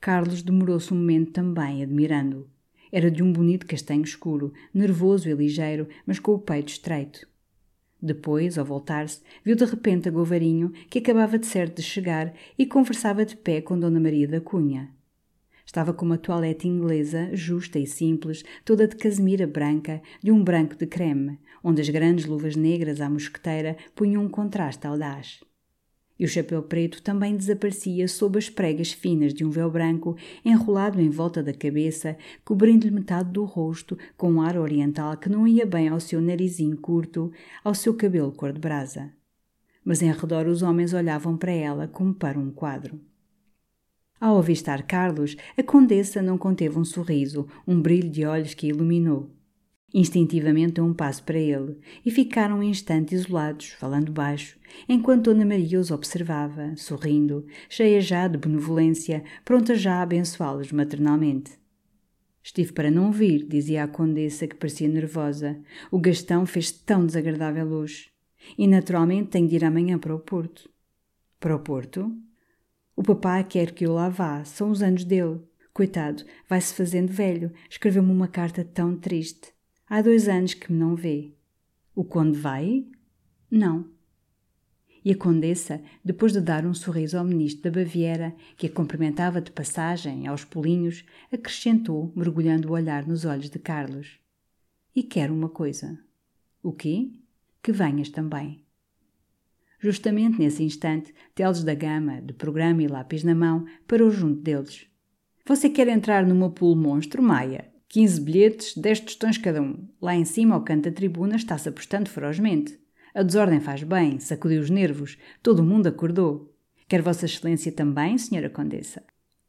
Carlos demorou-se um momento também, admirando-o. Era de um bonito castanho escuro, nervoso e ligeiro, mas com o peito estreito. Depois, ao voltar-se, viu de repente a Govarinho, que acabava de certo de chegar, e conversava de pé com Dona Maria da Cunha. Estava com uma toilette inglesa, justa e simples, toda de casemira branca, de um branco de creme, onde as grandes luvas negras à mosqueteira punham um contraste audaz. E o chapéu preto também desaparecia sob as pregas finas de um véu branco enrolado em volta da cabeça, cobrindo-lhe metade do rosto com um ar oriental que não ia bem ao seu narizinho curto, ao seu cabelo cor de brasa. Mas em redor os homens olhavam para ela como para um quadro. Ao avistar Carlos, a condessa não conteve um sorriso, um brilho de olhos que iluminou. Instintivamente deu um passo para ele e ficaram um instante isolados, falando baixo, enquanto Dona Maria os observava, sorrindo, cheia já de benevolência, pronta já a abençoá-los maternalmente. Estive para não vir, dizia a condessa, que parecia nervosa. O Gastão fez tão desagradável hoje. E naturalmente tenho de ir amanhã para o Porto. Para o Porto? O papá quer que eu lá vá, são os anos dele. Coitado, vai-se fazendo velho. Escreveu-me uma carta tão triste. Há dois anos que me não vê. O conde vai? Não. E a condessa, depois de dar um sorriso ao ministro da Baviera, que a cumprimentava de passagem aos pulinhos, acrescentou, mergulhando o olhar nos olhos de Carlos. E quero uma coisa. O quê? Que venhas também. Justamente nesse instante, Teles da Gama, de programa e lápis na mão, parou junto deles. Você quer entrar no meu pool monstro, Maia? 15 bilhetes, 10 tostões cada um. Lá em cima, ao canto da tribuna, está-se apostando ferozmente. A desordem faz bem, sacudiu os nervos, todo o mundo acordou. Quer Vossa Excelência também, Senhora Condessa?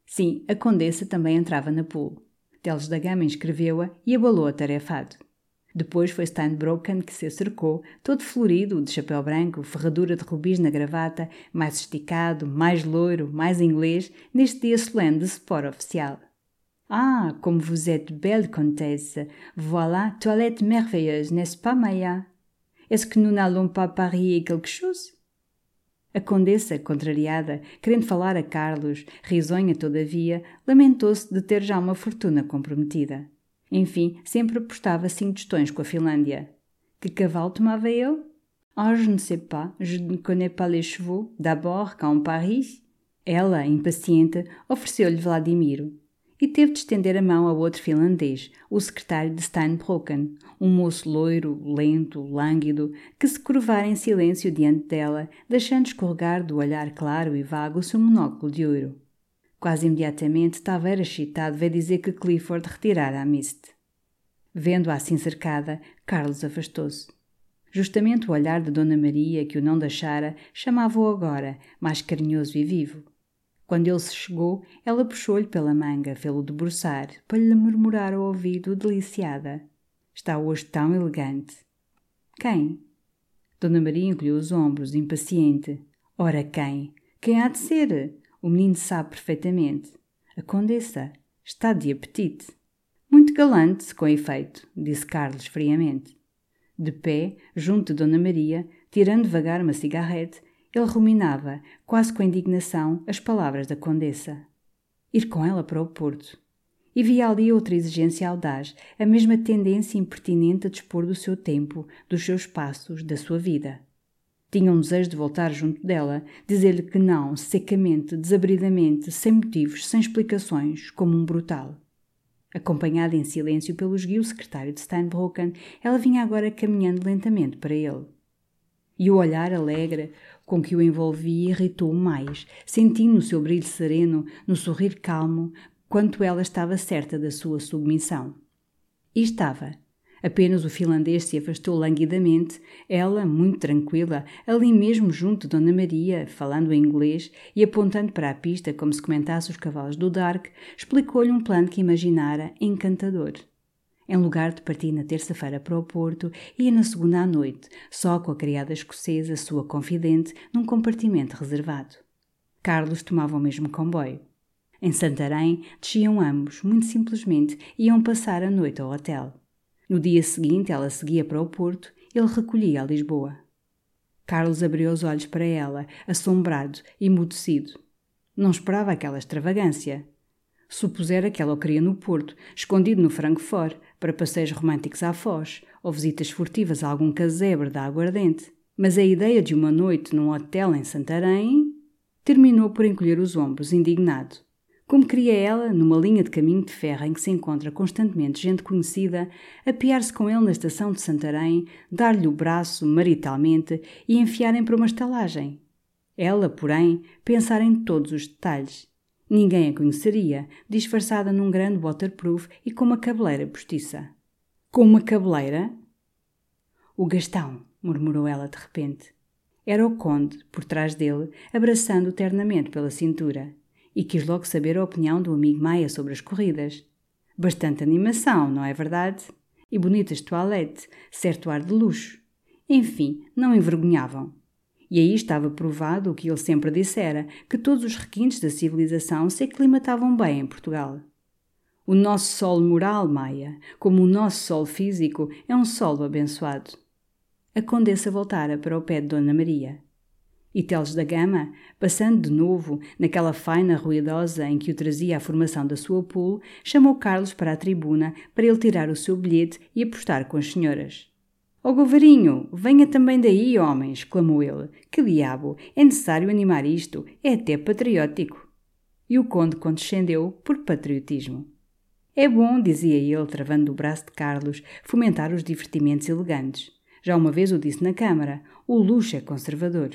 Sim, a Condessa também entrava na pool. Teles da Gama inscreveu-a e abalou atarefado. Depois foi Steinbrocken que se acercou, todo florido, de chapéu branco, ferradura de rubis na gravata, mais esticado, mais loiro, mais inglês, neste dia solene de sport oficial. Ah, comme vous êtes belle, comtesse. Voilà, toilette merveilleuse, n'est-ce pas, Maya? Est-ce que nous n'allons pas parier quelque chose? A condessa, contrariada, querendo falar a Carlos, risonha todavia, lamentou-se de ter já uma fortuna comprometida. Enfim, sempre apostava cinco tostões com a Finlândia. Que cavalo tomava ele? Ah, je ne sais pas, je ne connais pas les chevaux. D'abord, quand Paris. Ela, impaciente, ofereceu-lhe Vladimiro e teve de estender a mão ao outro finlandês, o secretário de Steinbrocken, um moço loiro, lento, lânguido, que se curvara em silêncio diante dela, deixando escorregar do olhar claro e vago seu monóculo de ouro. Quase imediatamente, Tavera excitado veio dizer que Clifford retirara a Mist. Vendo-a assim cercada, Carlos afastou-se. Justamente o olhar de Dona Maria, que o não deixara, chamava-o agora, mais carinhoso e vivo. Quando ele se chegou, ela puxou-lhe pela manga, fê-lo debruçar, para lhe murmurar ao ouvido, deliciada. Está hoje tão elegante. Quem? Dona Maria encolheu os ombros, impaciente. Ora, quem? Quem há de ser? O menino sabe perfeitamente. A condessa está de apetite. Muito galante, com efeito, disse Carlos friamente. De pé, junto de Dona Maria, tirando devagar uma cigarrete, ele ruminava, quase com indignação, as palavras da condessa. Ir com ela para o Porto. E via ali outra exigência audaz, a mesma tendência impertinente a dispor do seu tempo, dos seus passos, da sua vida. Tinha um desejo de voltar junto dela, dizer-lhe que não, secamente, desabridamente, sem motivos, sem explicações, como um brutal. Acompanhada em silêncio pelo esguio secretário de Steinbrocken, ela vinha agora caminhando lentamente para ele. E o olhar alegre com que o envolvia irritou-o mais, sentindo no seu brilho sereno, no sorrir calmo, quanto ela estava certa da sua submissão. E estava, Apenas o finlandês se afastou languidamente, ela, muito tranquila, ali mesmo junto de Dona Maria, falando em inglês e apontando para a pista como se comentasse os cavalos do Dark, explicou-lhe um plano que imaginara encantador. Em lugar de partir na terça-feira para o Porto, ia na segunda à noite, só com a criada escocesa, sua confidente, num compartimento reservado. Carlos tomava o mesmo comboio. Em Santarém, desciam ambos, muito simplesmente, iam passar a noite ao hotel. No dia seguinte, ela seguia para o Porto, ele recolhia a Lisboa. Carlos abriu os olhos para ela, assombrado, emudecido. Não esperava aquela extravagância. Supusera que ela o queria no Porto, escondido no Frankfurt, para passeios românticos à Foz, ou visitas furtivas a algum casebre da aguardente. Mas a ideia de uma noite num hotel em Santarém terminou por encolher os ombros, indignado. Como queria ela, numa linha de caminho de ferro em que se encontra constantemente gente conhecida, apiar-se com ele na estação de Santarém, dar-lhe o braço maritalmente e enfiarem para uma estalagem. Ela, porém, pensar em todos os detalhes. Ninguém a conheceria, disfarçada num grande waterproof e com uma cabeleira postiça. Com uma cabeleira? O Gastão, murmurou ela de repente. Era o conde, por trás dele, abraçando-o ternamente pela cintura e quis logo saber a opinião do amigo Maia sobre as corridas. Bastante animação, não é verdade? E bonitas toaletes, certo ar de luxo. Enfim, não envergonhavam. E aí estava provado o que ele sempre dissera, que todos os requintes da civilização se aclimatavam bem em Portugal. O nosso sol moral, Maia, como o nosso sol físico, é um solo abençoado. A condessa voltara para o pé de Dona Maria. E Teles da Gama, passando de novo naquela faina ruidosa em que o trazia a formação da sua pool, chamou Carlos para a tribuna para ele tirar o seu bilhete e apostar com as senhoras. Ó Govarinho, venha também daí, homem, exclamou ele. Que diabo, é necessário animar isto, é até patriótico. E o conde condescendeu por patriotismo. É bom, dizia ele, travando o braço de Carlos, fomentar os divertimentos elegantes. Já uma vez o disse na Câmara, o luxo é conservador.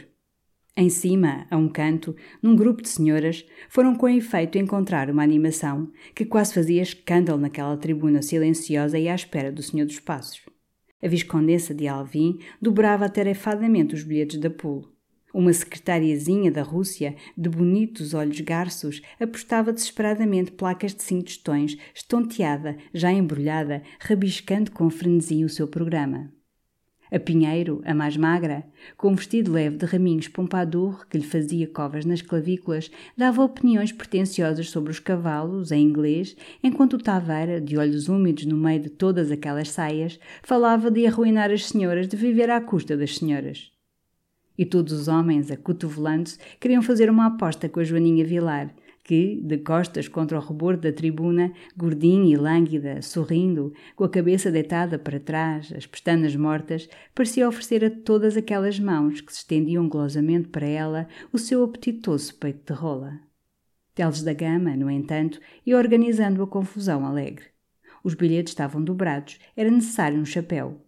Em cima, a um canto, num grupo de senhoras, foram com efeito encontrar uma animação que quase fazia escândalo naquela tribuna silenciosa e à espera do Senhor dos Passos. A Viscondessa de Alvim dobrava atarefadamente os bilhetes da pulo. Uma secretariazinha da Rússia, de bonitos olhos garços, apostava desesperadamente placas de cinco tostões, estonteada, já embrulhada, rabiscando com frenesi o seu programa. A Pinheiro, a mais magra, com um vestido leve de raminhos pompadour que lhe fazia covas nas clavículas, dava opiniões pretensiosas sobre os cavalos, em inglês, enquanto o Taveira, de olhos úmidos no meio de todas aquelas saias, falava de arruinar as senhoras, de viver à custa das senhoras. E todos os homens, acotovelando-se, queriam fazer uma aposta com a Joaninha Vilar, que, de costas contra o rebordo da tribuna, gordinha e lânguida, sorrindo, com a cabeça deitada para trás, as pestanas mortas, parecia oferecer a todas aquelas mãos que se estendiam golosamente para ela o seu apetitoso peito de rola. Teles da Gama, no entanto, ia organizando a confusão alegre. Os bilhetes estavam dobrados, era necessário um chapéu.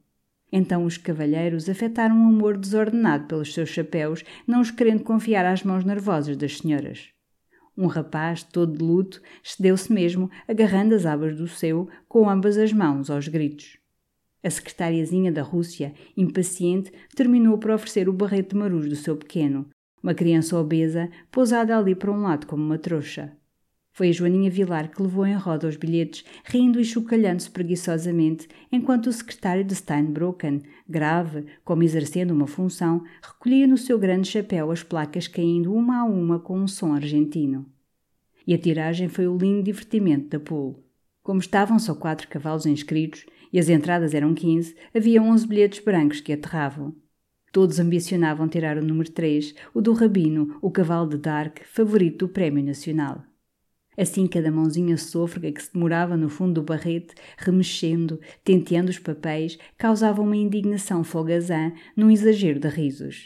Então os cavalheiros afetaram um amor desordenado pelos seus chapéus, não os querendo confiar às mãos nervosas das senhoras. Um rapaz, todo de luto, cedeu-se mesmo, agarrando as abas do seu, com ambas as mãos aos gritos. A secretariazinha da Rússia, impaciente, terminou por oferecer o barrete de maruz do seu pequeno, uma criança obesa, pousada ali para um lado como uma trouxa. Foi a Joaninha Vilar que levou em roda os bilhetes, rindo e chocalhando-se preguiçosamente, enquanto o secretário de Steinbrocken, grave, como exercendo uma função, recolhia no seu grande chapéu as placas caindo uma a uma com um som argentino. E a tiragem foi o lindo divertimento da pool. Como estavam só quatro cavalos inscritos e as entradas eram quinze, havia onze bilhetes brancos que aterravam. Todos ambicionavam tirar o número três, o do Rabino, o cavalo de Dark, favorito do Prémio Nacional. Assim cada mãozinha sôfrega que se demorava no fundo do barrete, remexendo, tenteando os papéis, causava uma indignação folgazã num exagero de risos.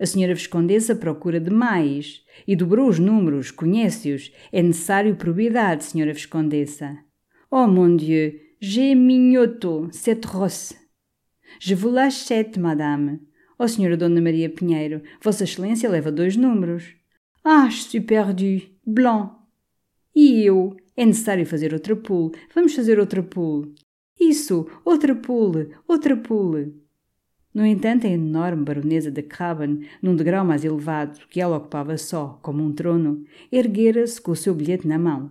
A senhora Viscondessa procura demais e dobrou os números, conhece-os. É necessário probidade, senhora Viscondessa. Oh mon Dieu, j'ai mignoto cette rosse. Je vous l'achète, madame. Oh, senhora Dona Maria Pinheiro, Vossa Excelência leva dois números. Ah, je suis perdu. Blanc. E eu? É necessário fazer outra pool. Vamos fazer outra pool. Isso, outra pool, outra pool. No entanto, a enorme baronesa de Craben, num degrau mais elevado, que ela ocupava só, como um trono, erguera-se com o seu bilhete na mão.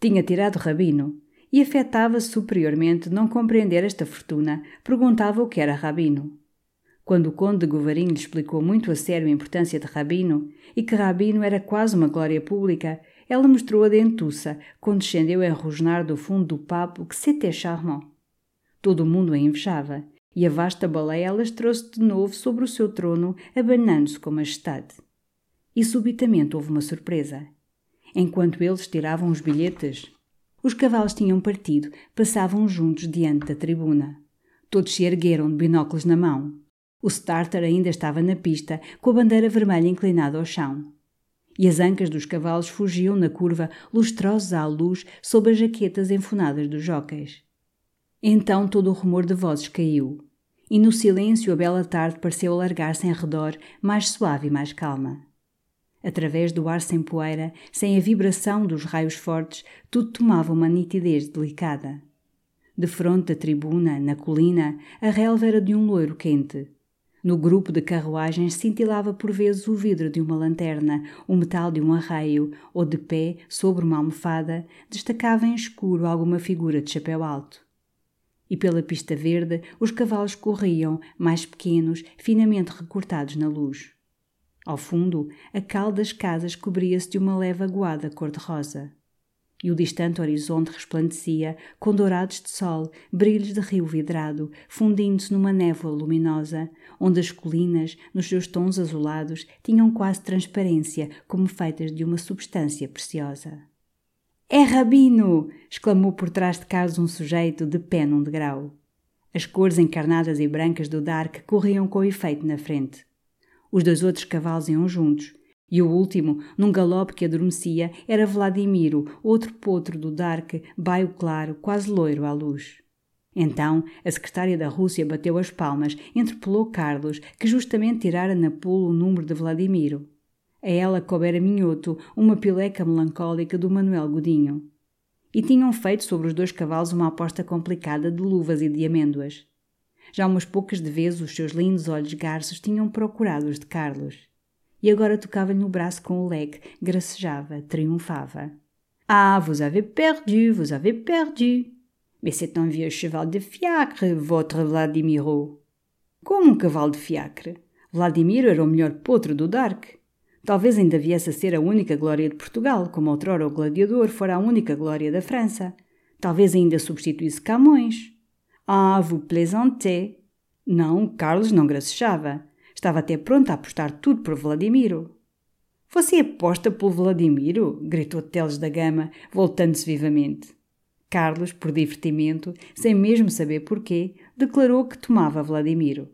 Tinha tirado Rabino e afetava-se superiormente não compreender esta fortuna, perguntava o que era Rabino. Quando o conde de Govarinho lhe explicou muito a sério a importância de Rabino e que Rabino era quase uma glória pública, ela mostrou a dentuça, condescendeu a enrosnar do fundo do papo que c'était charmant. Todo o mundo a invejava, e a vasta baleia alastrou-se de novo sobre o seu trono, abanando-se com majestade. E subitamente houve uma surpresa. Enquanto eles tiravam os bilhetes, os cavalos tinham partido, passavam juntos diante da tribuna. Todos se ergueram de binóculos na mão. O starter ainda estava na pista, com a bandeira vermelha inclinada ao chão e as ancas dos cavalos fugiam na curva, lustrosos à luz, sob as jaquetas enfunadas dos jóqueis. Então todo o rumor de vozes caiu, e no silêncio a bela tarde pareceu alargar-se em redor, mais suave e mais calma. Através do ar sem poeira, sem a vibração dos raios fortes, tudo tomava uma nitidez delicada. De fronte da tribuna, na colina, a relva era de um loiro quente, no grupo de carruagens cintilava por vezes o vidro de uma lanterna, o metal de um arreio, ou de pé, sobre uma almofada, destacava em escuro alguma figura de chapéu alto. E pela pista verde os cavalos corriam, mais pequenos, finamente recortados na luz. Ao fundo, a cal das casas cobria-se de uma leve aguada cor-de-rosa e o distante horizonte resplandecia com dourados de sol, brilhos de rio vidrado, fundindo-se numa névoa luminosa, onde as colinas, nos seus tons azulados, tinham quase transparência, como feitas de uma substância preciosa. É Rabino! exclamou por trás de Carlos um sujeito de pé num degrau. As cores encarnadas e brancas do Dark corriam com efeito na frente. Os dois outros cavalos iam juntos, e o último, num galope que adormecia, era Vladimiro, outro potro do Dark, baio claro, quase loiro à luz. Então, a secretária da Rússia bateu as palmas, interpelou Carlos, que justamente tirara na pula o número de Vladimiro. A ela coubera minhoto, uma pileca melancólica do Manuel Godinho. E tinham feito sobre os dois cavalos uma aposta complicada de luvas e de amêndoas. Já umas poucas de vezes os seus lindos olhos garços tinham procurado os de Carlos. E agora tocava-lhe no braço com o leque, gracejava, triunfava. Ah, vous avez perdu, vous avez perdu. Mais c'est un vieux cheval de fiacre, votre Vladimiro. Como um cavalo de fiacre? Vladimiro era o melhor potro do Dark. Talvez ainda viesse a ser a única glória de Portugal, como outrora o gladiador fora a única glória da França. Talvez ainda substituísse Camões. Ah, vous plaisantez. Não, Carlos não gracejava. Estava até pronto a apostar tudo por Vladimiro. Você aposta pelo Vladimiro? gritou Teles da Gama, voltando-se vivamente. Carlos, por divertimento, sem mesmo saber porquê, declarou que tomava Vladimiro.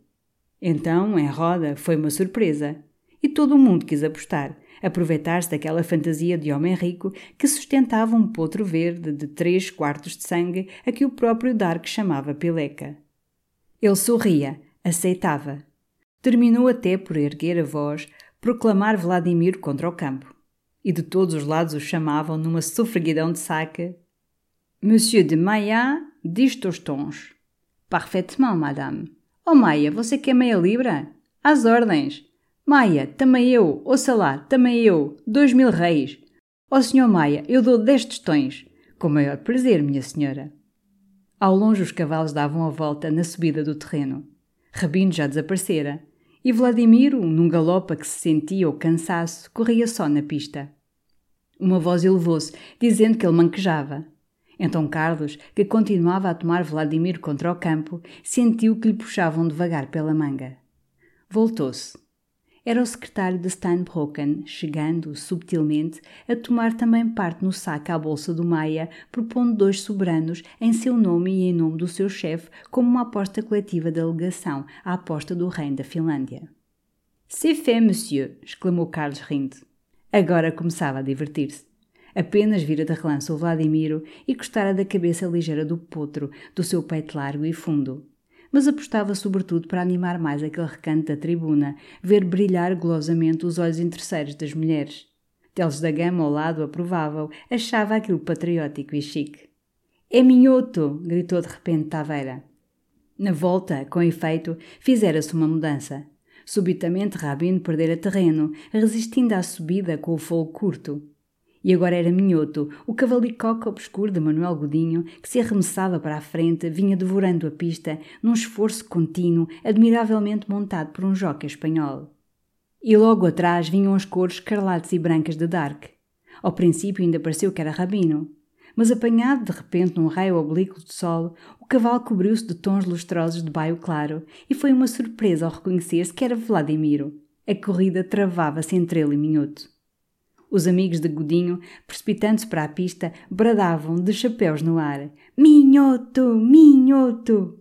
Então, em roda, foi uma surpresa. E todo o mundo quis apostar, aproveitar-se daquela fantasia de homem rico que sustentava um potro verde de três quartos de sangue a que o próprio Dark chamava pileca. Ele sorria, aceitava. Terminou até por erguer a voz, proclamar Vladimiro contra o campo. E de todos os lados o chamavam numa sofreguidão de saca Monsieur de Maia diz tostões. Parfaitement, madame. Oh, Maia, você quer meia libra? Às ordens. Maia, também eu. Ouça lá, também eu. Dois mil reis. Ó oh, senhor Maia, eu dou dez tostões. Com maior prazer, minha senhora. Ao longe os cavalos davam a volta na subida do terreno. Rabino já desaparecera. E Vladimiro, num galope que se sentia o cansaço, corria só na pista. Uma voz elevou-se, dizendo que ele manquejava. Então Carlos, que continuava a tomar Vladimir contra o campo, sentiu que lhe puxavam devagar pela manga. Voltou-se. Era o secretário de Steinbrocken, chegando, subtilmente, a tomar também parte no saque à bolsa do Maia, propondo dois soberanos em seu nome e em nome do seu chefe como uma aposta coletiva de alegação à aposta do reino da Finlândia. C'est fait, monsieur! exclamou Carlos rindo. Agora começava a divertir-se. Apenas vira de relance o Vladimiro e gostara da cabeça ligeira do potro, do seu peito largo e fundo. Mas apostava sobretudo para animar mais aquele recanto da tribuna, ver brilhar golosamente os olhos interesseiros das mulheres. Teles da Gama ao lado aprovável, achava aquilo patriótico e chique. É minhoto! gritou de repente Taveira. Na volta, com efeito, fizera-se uma mudança. Subitamente Rabino perdera terreno, resistindo à subida com o fogo curto. E agora era Minhoto, o cavalicoque obscuro de Manuel Godinho, que se arremessava para a frente, vinha devorando a pista, num esforço contínuo, admiravelmente montado por um jockey espanhol. E logo atrás vinham as cores escarlates e brancas de Dark. Ao princípio ainda pareceu que era Rabino. Mas apanhado de repente num raio oblíquo de sol, o cavalo cobriu-se de tons lustrosos de baio claro e foi uma surpresa ao reconhecer-se que era Vladimiro. A corrida travava-se entre ele e Minhoto. Os amigos de Godinho, precipitando-se para a pista, bradavam de chapéus no ar: Minhoto! Minhoto!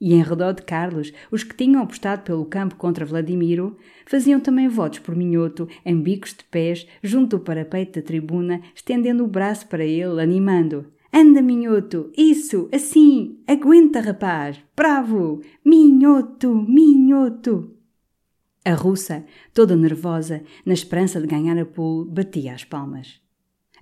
E em redor de Carlos, os que tinham apostado pelo campo contra Vladimiro faziam também votos por Minhoto, em bicos de pés, junto ao parapeito da tribuna, estendendo o braço para ele, animando. Anda, Minhoto! Isso! Assim! Aguenta, rapaz! Bravo! Minhoto! Minhoto! A russa, toda nervosa, na esperança de ganhar a pulo, batia as palmas.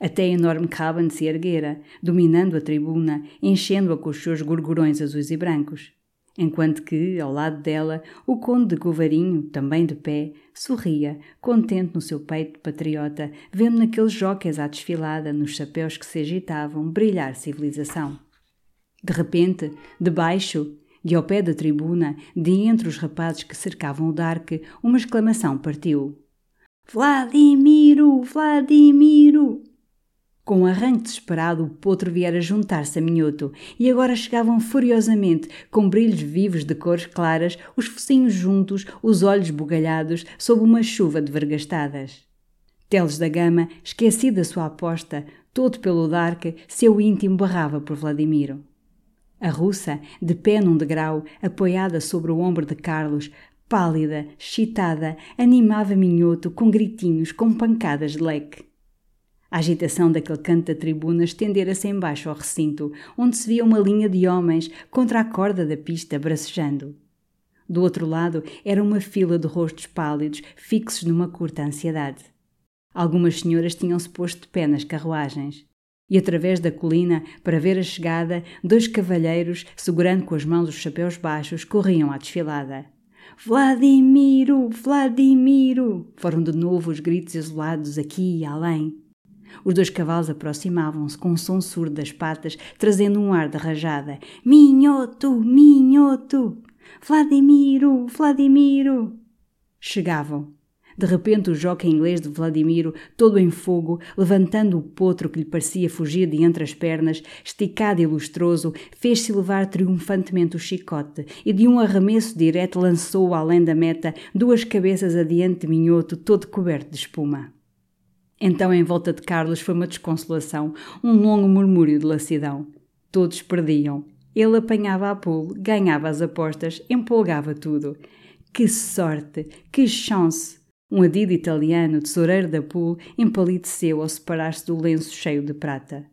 Até a enorme Caban se erguera, dominando a tribuna, enchendo-a com os seus gorgorões azuis e brancos. Enquanto que, ao lado dela, o conde de Govarinho, também de pé, sorria, contente no seu peito de patriota, vendo naqueles jóqueis à desfilada, nos chapéus que se agitavam, brilhar civilização. De repente, debaixo, de ao pé da tribuna, de entre os rapazes que cercavam o Dark, uma exclamação partiu. Vladimiro! Vladimiro! Com um arranque desesperado, o potro viera juntar-se a Minhoto, e agora chegavam furiosamente, com brilhos vivos de cores claras, os focinhos juntos, os olhos bugalhados, sob uma chuva de vergastadas. Teles da Gama, esquecido da sua aposta, todo pelo Dark, seu íntimo barrava por Vladimiro. A russa, de pé num degrau, apoiada sobre o ombro de Carlos, pálida, excitada, animava Minhoto com gritinhos, com pancadas de leque. A agitação daquele canto da tribuna estendera-se embaixo ao recinto, onde se via uma linha de homens contra a corda da pista bracejando. Do outro lado era uma fila de rostos pálidos, fixos numa curta ansiedade. Algumas senhoras tinham-se posto de pé nas carruagens. E através da colina, para ver a chegada, dois cavalheiros, segurando com as mãos os chapéus baixos, corriam à desfilada. Vladimiro! Vladimiro! Foram de novo os gritos isolados aqui e além. Os dois cavalos aproximavam-se com um som surdo das patas, trazendo um ar de rajada. Minhoto! Minhoto! Vladimiro! Vladimiro! Chegavam. De repente, o jockey inglês de Vladimiro, todo em fogo, levantando o potro que lhe parecia fugir de entre as pernas, esticado e lustroso, fez-se levar triunfantemente o chicote e, de um arremesso direto, lançou além da meta duas cabeças adiante de Minhoto, todo coberto de espuma. Então, em volta de Carlos, foi uma desconsolação, um longo murmúrio de lassidão. Todos perdiam. Ele apanhava a pulo, ganhava as apostas, empolgava tudo. Que sorte! Que chance! Um adido italiano, tesoureiro da pool, empalideceu ao separar-se do lenço cheio de prata.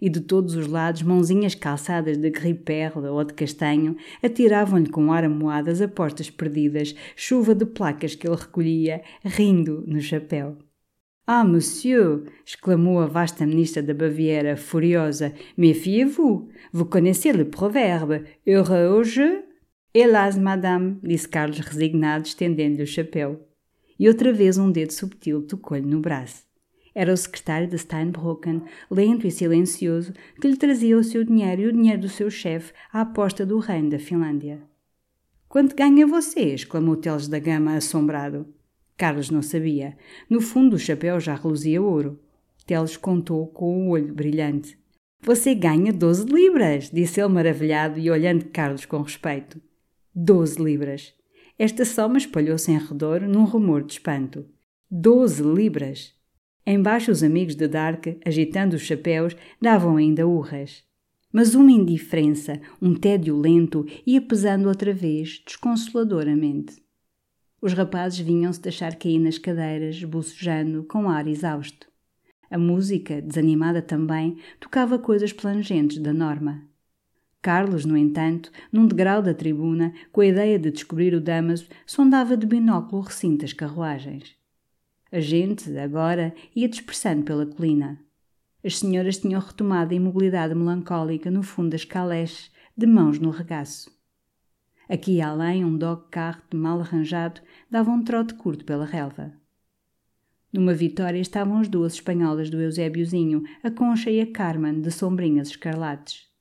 E de todos os lados, mãozinhas calçadas de gris perle ou de castanho atiravam-lhe com ar amoado as apostas perdidas, chuva de placas que ele recolhia, rindo no chapéu. Ah, monsieur! exclamou a vasta ministra da Baviera, furiosa. Méfiez-vous! Vous connaissez le proverbe. Heureux? Hélas, madame, disse Carlos resignado, estendendo-lhe o chapéu e outra vez um dedo subtil tocou-lhe no braço. Era o secretário de Steinbrocken, lento e silencioso, que lhe trazia o seu dinheiro e o dinheiro do seu chefe à aposta do reino da Finlândia. Quanto ganha você? exclamou Teles da Gama, assombrado. Carlos não sabia. No fundo, o chapéu já reluzia ouro. Teles contou com o olho brilhante. Você ganha doze libras, disse ele maravilhado e olhando Carlos com respeito. Doze libras. Esta soma espalhou-se em redor num rumor de espanto. Doze libras! Embaixo os amigos de Dark, agitando os chapéus, davam ainda urras. Mas uma indiferença, um tédio lento, ia pesando outra vez, desconsoladoramente. Os rapazes vinham-se deixar cair nas cadeiras, bocejando, com ar exausto. A música, desanimada também, tocava coisas plangentes da norma. Carlos, no entanto, num degrau da tribuna, com a ideia de descobrir o Damaso, sondava de binóculo o recinto das carruagens. A gente, agora, ia dispersando pela colina. As senhoras tinham retomado a imobilidade melancólica no fundo das caleches, de mãos no regaço. Aqui além, um dog de mal arranjado dava um trote curto pela relva. Numa vitória estavam as duas espanholas do Eusébiozinho, a Concha e a Carmen, de sombrinhas escarlates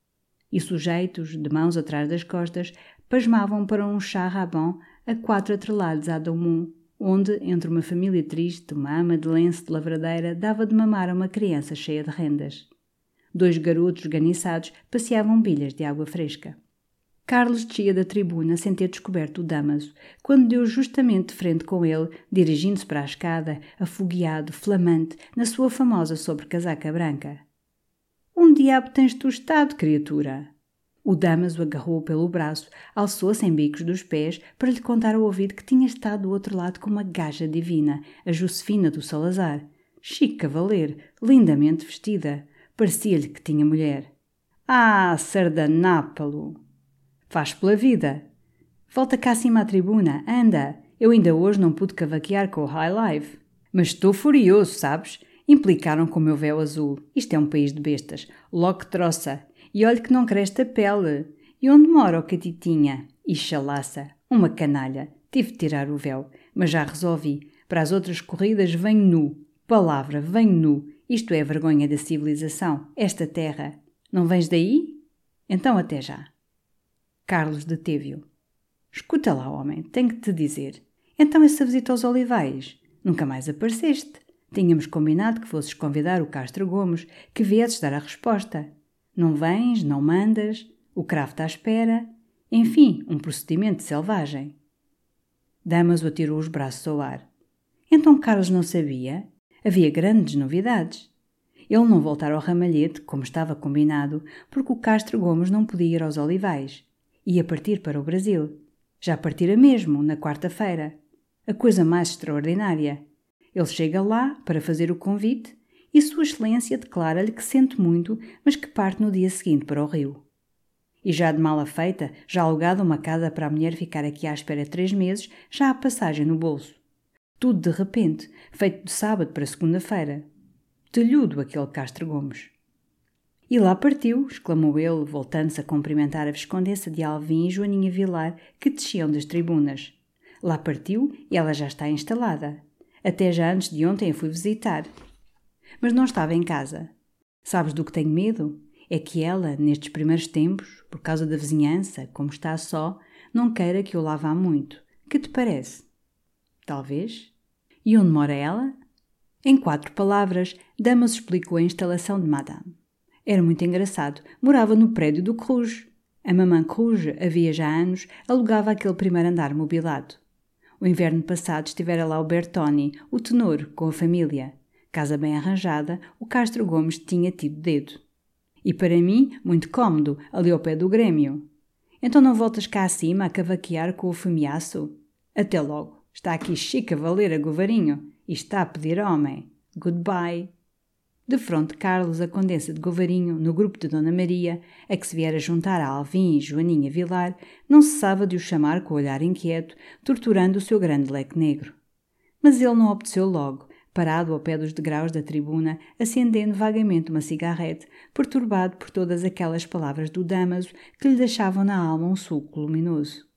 e sujeitos, de mãos atrás das costas, pasmavam para um chá rabão a quatro atrelados à Daumont, onde, entre uma família triste, uma ama de lenço de lavradeira dava de mamar a uma criança cheia de rendas. Dois garotos ganiçados passeavam bilhas de água fresca. Carlos descia da tribuna sem ter descoberto o Damaso, quando deu justamente de frente com ele, dirigindo-se para a escada, afogueado, flamante, na sua famosa sobrecasaca branca. Um diabo tens tu estado, criatura? O Damas o agarrou pelo braço, alçou-se em bicos dos pés para lhe contar ao ouvido que tinha estado do outro lado com uma gaja divina, a Josefina do Salazar. Chique cavaleiro, lindamente vestida. Parecia-lhe que tinha mulher. Ah, sardanápalo! Faz pela vida. Volta cá acima à tribuna, anda. Eu ainda hoje não pude cavaquear com o High Life. Mas estou furioso, sabes? Implicaram com o meu véu azul. Isto é um país de bestas. Logo troça. E olhe que não cresce a pele. E onde mora o catitinha? E chalaça. Uma canalha. Tive de tirar o véu. Mas já resolvi. Para as outras corridas venho nu. Palavra, venho nu. Isto é a vergonha da civilização. Esta terra. Não vens daí? Então até já. Carlos deteve-o. Escuta lá, homem, tenho que te dizer. Então essa visita aos olivais? Nunca mais apareceste. Tínhamos combinado que fosses convidar o Castro Gomes, que viesses dar a resposta. Não vens, não mandas, o cravo está à espera. Enfim, um procedimento selvagem. Damaso atirou os braços ao ar. Então Carlos não sabia? Havia grandes novidades. Ele não voltara ao ramalhete, como estava combinado, porque o Castro Gomes não podia ir aos Olivais. Ia partir para o Brasil. Já partira mesmo, na quarta-feira. A coisa mais extraordinária. Ele chega lá para fazer o convite e Sua Excelência declara-lhe que sente muito, mas que parte no dia seguinte para o Rio. E já de mala feita, já alugada uma casa para a mulher ficar aqui à espera três meses, já há passagem no bolso. Tudo de repente, feito de sábado para segunda-feira. Telhudo aquele Castro Gomes. E lá partiu, exclamou ele, voltando-se a cumprimentar a Viscondessa de Alvim e Joaninha Vilar, que desciam das tribunas. Lá partiu e ela já está instalada. Até já antes de ontem a fui visitar. Mas não estava em casa. Sabes do que tenho medo? É que ela, nestes primeiros tempos, por causa da vizinhança, como está só, não queira que eu lá vá muito. Que te parece? Talvez. E onde mora ela? Em quatro palavras, Damas explicou a instalação de Madame. Era muito engraçado. Morava no prédio do Cruz. A mamã Cruz, havia já anos, alugava aquele primeiro andar mobilado. O inverno passado estivera lá o Bertoni, o tenor, com a família. Casa bem arranjada, o Castro Gomes tinha tido dedo. E para mim, muito cômodo, ali ao pé do Grêmio. Então não voltas cá acima a cavaquear com o fumiaço? Até logo. Está aqui Chica Valera Govarinho e está a pedir homem. Goodbye. De fronte, Carlos, a Condessa de Govarinho, no grupo de Dona Maria, a que se viera juntar a Alvim e Joaninha Vilar, não cessava de o chamar com o olhar inquieto, torturando o seu grande leque negro. Mas ele não obteceu logo, parado ao pé dos degraus da tribuna, acendendo vagamente uma cigarrete, perturbado por todas aquelas palavras do Damaso que lhe deixavam na alma um sulco luminoso.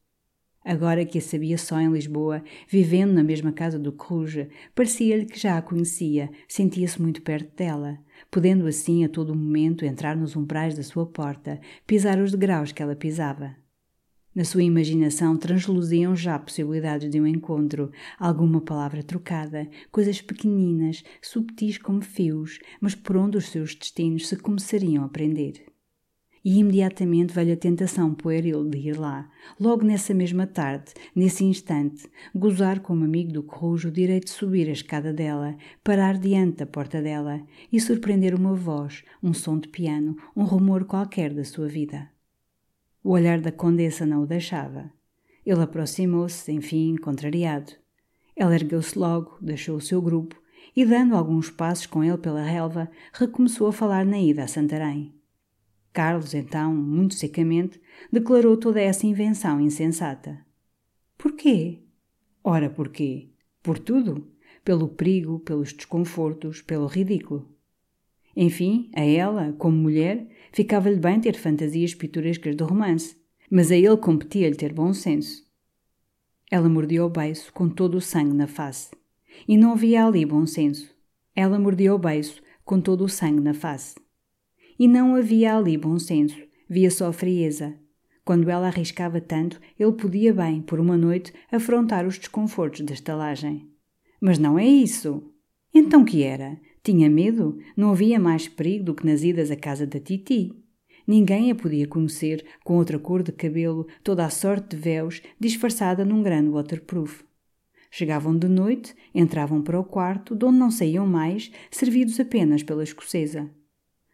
Agora que a sabia só em Lisboa, vivendo na mesma casa do Cruz, parecia-lhe que já a conhecia, sentia-se muito perto dela, podendo assim a todo momento entrar nos umbrais da sua porta, pisar os degraus que ela pisava. Na sua imaginação transluziam já possibilidades de um encontro, alguma palavra trocada, coisas pequeninas, subtis como fios, mas por onde os seus destinos se começariam a prender. E imediatamente veio a tentação pueril de ir lá, logo nessa mesma tarde, nesse instante, gozar como amigo do Corrujo o direito de subir a escada dela, parar diante da porta dela e surpreender uma voz, um som de piano, um rumor qualquer da sua vida. O olhar da condessa não o deixava. Ele aproximou-se, enfim, contrariado. Ela ergueu-se logo, deixou o seu grupo e, dando alguns passos com ele pela relva, recomeçou a falar na ida a Santarém. Carlos, então, muito secamente, declarou toda essa invenção insensata. Porquê? Ora, porquê? Por tudo. Pelo perigo, pelos desconfortos, pelo ridículo. Enfim, a ela, como mulher, ficava-lhe bem ter fantasias pitorescas do romance, mas a ele competia-lhe ter bom senso. Ela mordia o beiço com todo o sangue na face. E não havia ali bom senso. Ela mordia o beiço com todo o sangue na face. E não havia ali bom senso, via só frieza. Quando ela arriscava tanto, ele podia bem, por uma noite, afrontar os desconfortos da estalagem. Mas não é isso. Então que era? Tinha medo? Não havia mais perigo do que nas idas à casa da Titi. Ninguém a podia conhecer com outra cor de cabelo, toda a sorte de véus, disfarçada num grande waterproof. Chegavam de noite, entravam para o quarto, de onde não saíam mais, servidos apenas pela escocesa.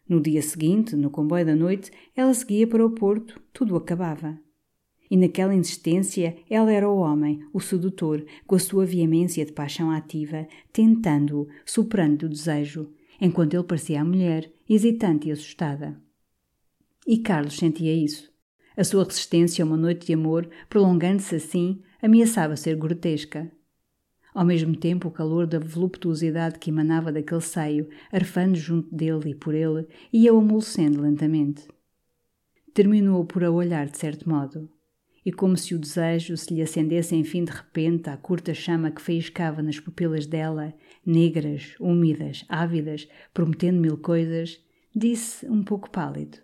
No dia seguinte, no comboio da noite, ela seguia para o Porto, tudo acabava. E naquela insistência, ela era o homem, o sedutor, com a sua veemência de paixão ativa, tentando-o, superando o desejo, enquanto ele parecia a mulher, hesitante e assustada. E Carlos sentia isso. A sua resistência a uma noite de amor, prolongando-se assim, ameaçava ser grotesca. Ao mesmo tempo, o calor da voluptuosidade que emanava daquele seio, arfando junto dele e por ele, ia-o amolecendo lentamente. Terminou por a olhar de certo modo e como se o desejo se lhe acendesse enfim de repente à curta chama que faiscava nas pupilas dela, negras, úmidas, ávidas, prometendo mil coisas, disse um pouco pálido: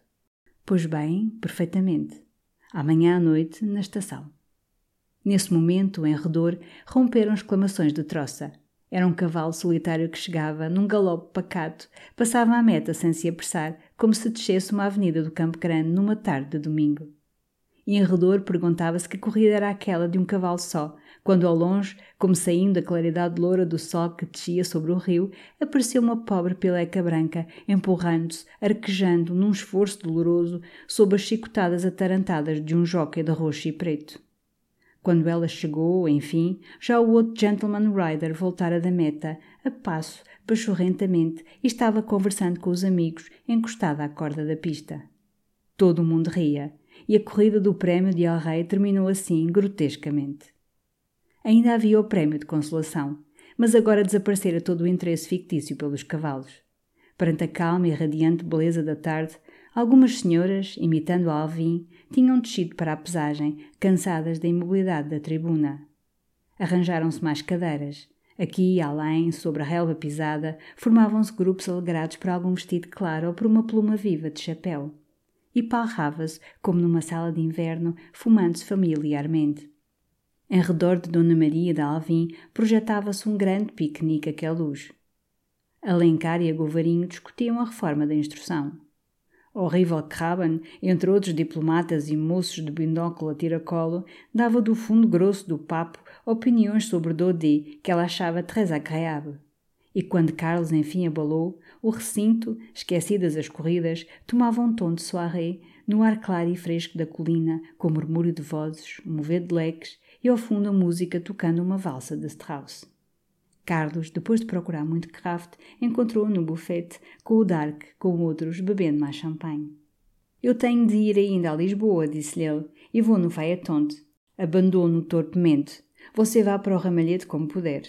Pois bem, perfeitamente. Amanhã à noite, na estação. Nesse momento, em redor, romperam exclamações de troça. Era um cavalo solitário que chegava, num galope pacato, passava a meta sem se apressar, como se descesse uma avenida do Campo Grande numa tarde de domingo e em redor perguntava-se que corrida era aquela de um cavalo só, quando ao longe, como saindo da claridade loura do sol que descia sobre o rio, apareceu uma pobre pileca branca, empurrando-se, arquejando, num esforço doloroso, sob as chicotadas atarantadas de um jockey de roxo e preto. Quando ela chegou, enfim, já o outro gentleman rider voltara da meta, a passo, pachorrentamente, e estava conversando com os amigos, encostada à corda da pista. Todo o mundo ria, e a corrida do prémio de El Rei terminou assim, grotescamente. Ainda havia o prémio de consolação, mas agora desaparecera todo o interesse fictício pelos cavalos. Perante a calma e radiante beleza da tarde, algumas senhoras, imitando a Alvin, tinham descido para a pesagem, cansadas da imobilidade da tribuna. Arranjaram-se mais cadeiras. Aqui e além, sobre a relva pisada, formavam-se grupos alegrados por algum vestido claro ou por uma pluma viva de chapéu. E palrava-se, como numa sala de inverno, fumando-se familiarmente. Em redor de Dona Maria de Alvim projetava-se um grande piquenique à luz. Alencar e Agovarinho discutiam a reforma da instrução. Horrível Craban, entre outros diplomatas e moços de binóculo a tiracolo, dava do fundo grosso do papo opiniões sobre Dodé que ela achava agréable. E quando Carlos enfim abalou, o recinto, esquecidas as corridas, tomava um tom de soirée no ar claro e fresco da colina, com murmúrio de vozes, mover de leques e ao fundo a música tocando uma valsa de Strauss. Carlos, depois de procurar muito craft, encontrou-o no bufete com o Dark, com outros, bebendo mais champanhe. Eu tenho de ir ainda a Lisboa, disse-lhe ele, e vou no Tonte. Abandono torpemente. Você vá para o ramalhete como puder.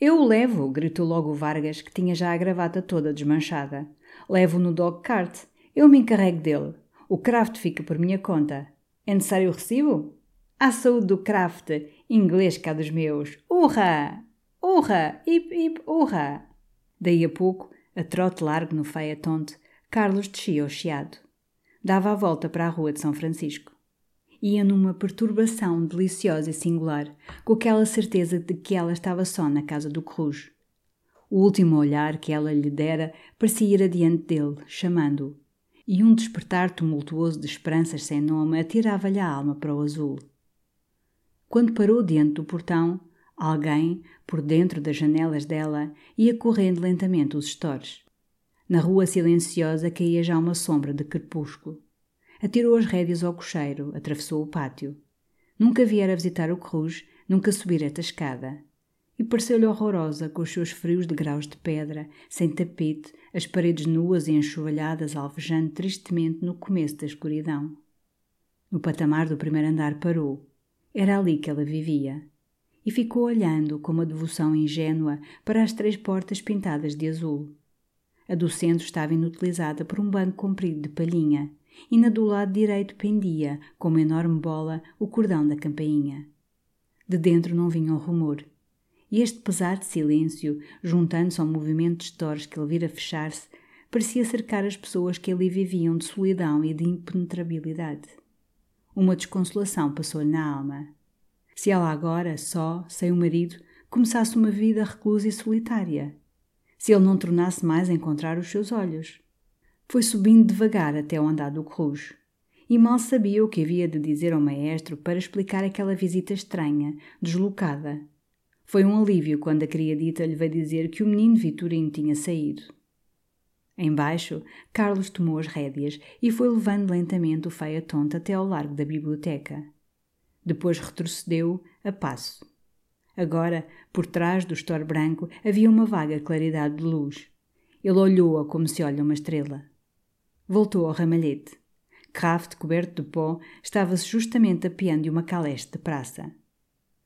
Eu o levo, gritou logo Vargas, que tinha já a gravata toda desmanchada. Levo no dog cart. Eu me encarrego dele. O craft fica por minha conta. É necessário o recibo? À saúde do craft, inglês cá dos meus. Urra! Urra! Hip hip urra! Daí a pouco, a trote largo no tonte, Carlos descia o chiado. Dava a volta para a rua de São Francisco. Ia numa perturbação deliciosa e singular, com aquela certeza de que ela estava só na casa do Cruz. O último olhar que ela lhe dera parecia ir adiante dele, chamando-o, e um despertar tumultuoso de esperanças sem nome atirava-lhe a alma para o azul. Quando parou diante do portão, alguém, por dentro das janelas dela, ia correndo lentamente os estores. Na rua silenciosa caía já uma sombra de crepúsculo. Atirou as rédeas ao cocheiro, atravessou o pátio. Nunca viera visitar o Cruz, nunca subir esta escada. E pareceu-lhe horrorosa, com os seus frios degraus de pedra, sem tapete, as paredes nuas e enxovalhadas alvejando tristemente no começo da escuridão. No patamar do primeiro andar parou, era ali que ela vivia. E ficou olhando com uma devoção ingênua para as três portas pintadas de azul. A do centro estava inutilizada por um banco comprido de palhinha, e na do lado direito pendia, com uma enorme bola, o cordão da campainha. De dentro não vinha um rumor. E este pesado silêncio, juntando-se ao movimento de stores que ele vira fechar-se, parecia cercar as pessoas que ali viviam de solidão e de impenetrabilidade. Uma desconsolação passou-lhe na alma. Se ela agora, só, sem o marido, começasse uma vida reclusa e solitária. Se ele não tornasse mais a encontrar os seus olhos. Foi subindo devagar até ao andar do Cruz. E mal sabia o que havia de dizer ao maestro para explicar aquela visita estranha, deslocada. Foi um alívio quando a criadita lhe veio dizer que o menino Vitorino tinha saído. Embaixo, Carlos tomou as rédeas e foi levando lentamente o feia tonta até ao largo da biblioteca. Depois retrocedeu, a passo. Agora, por trás do estor branco, havia uma vaga claridade de luz. Ele olhou-a como se olha uma estrela. Voltou ao ramalhete. Kraft, coberto de pó, estava-se justamente apeando de uma caleste de praça.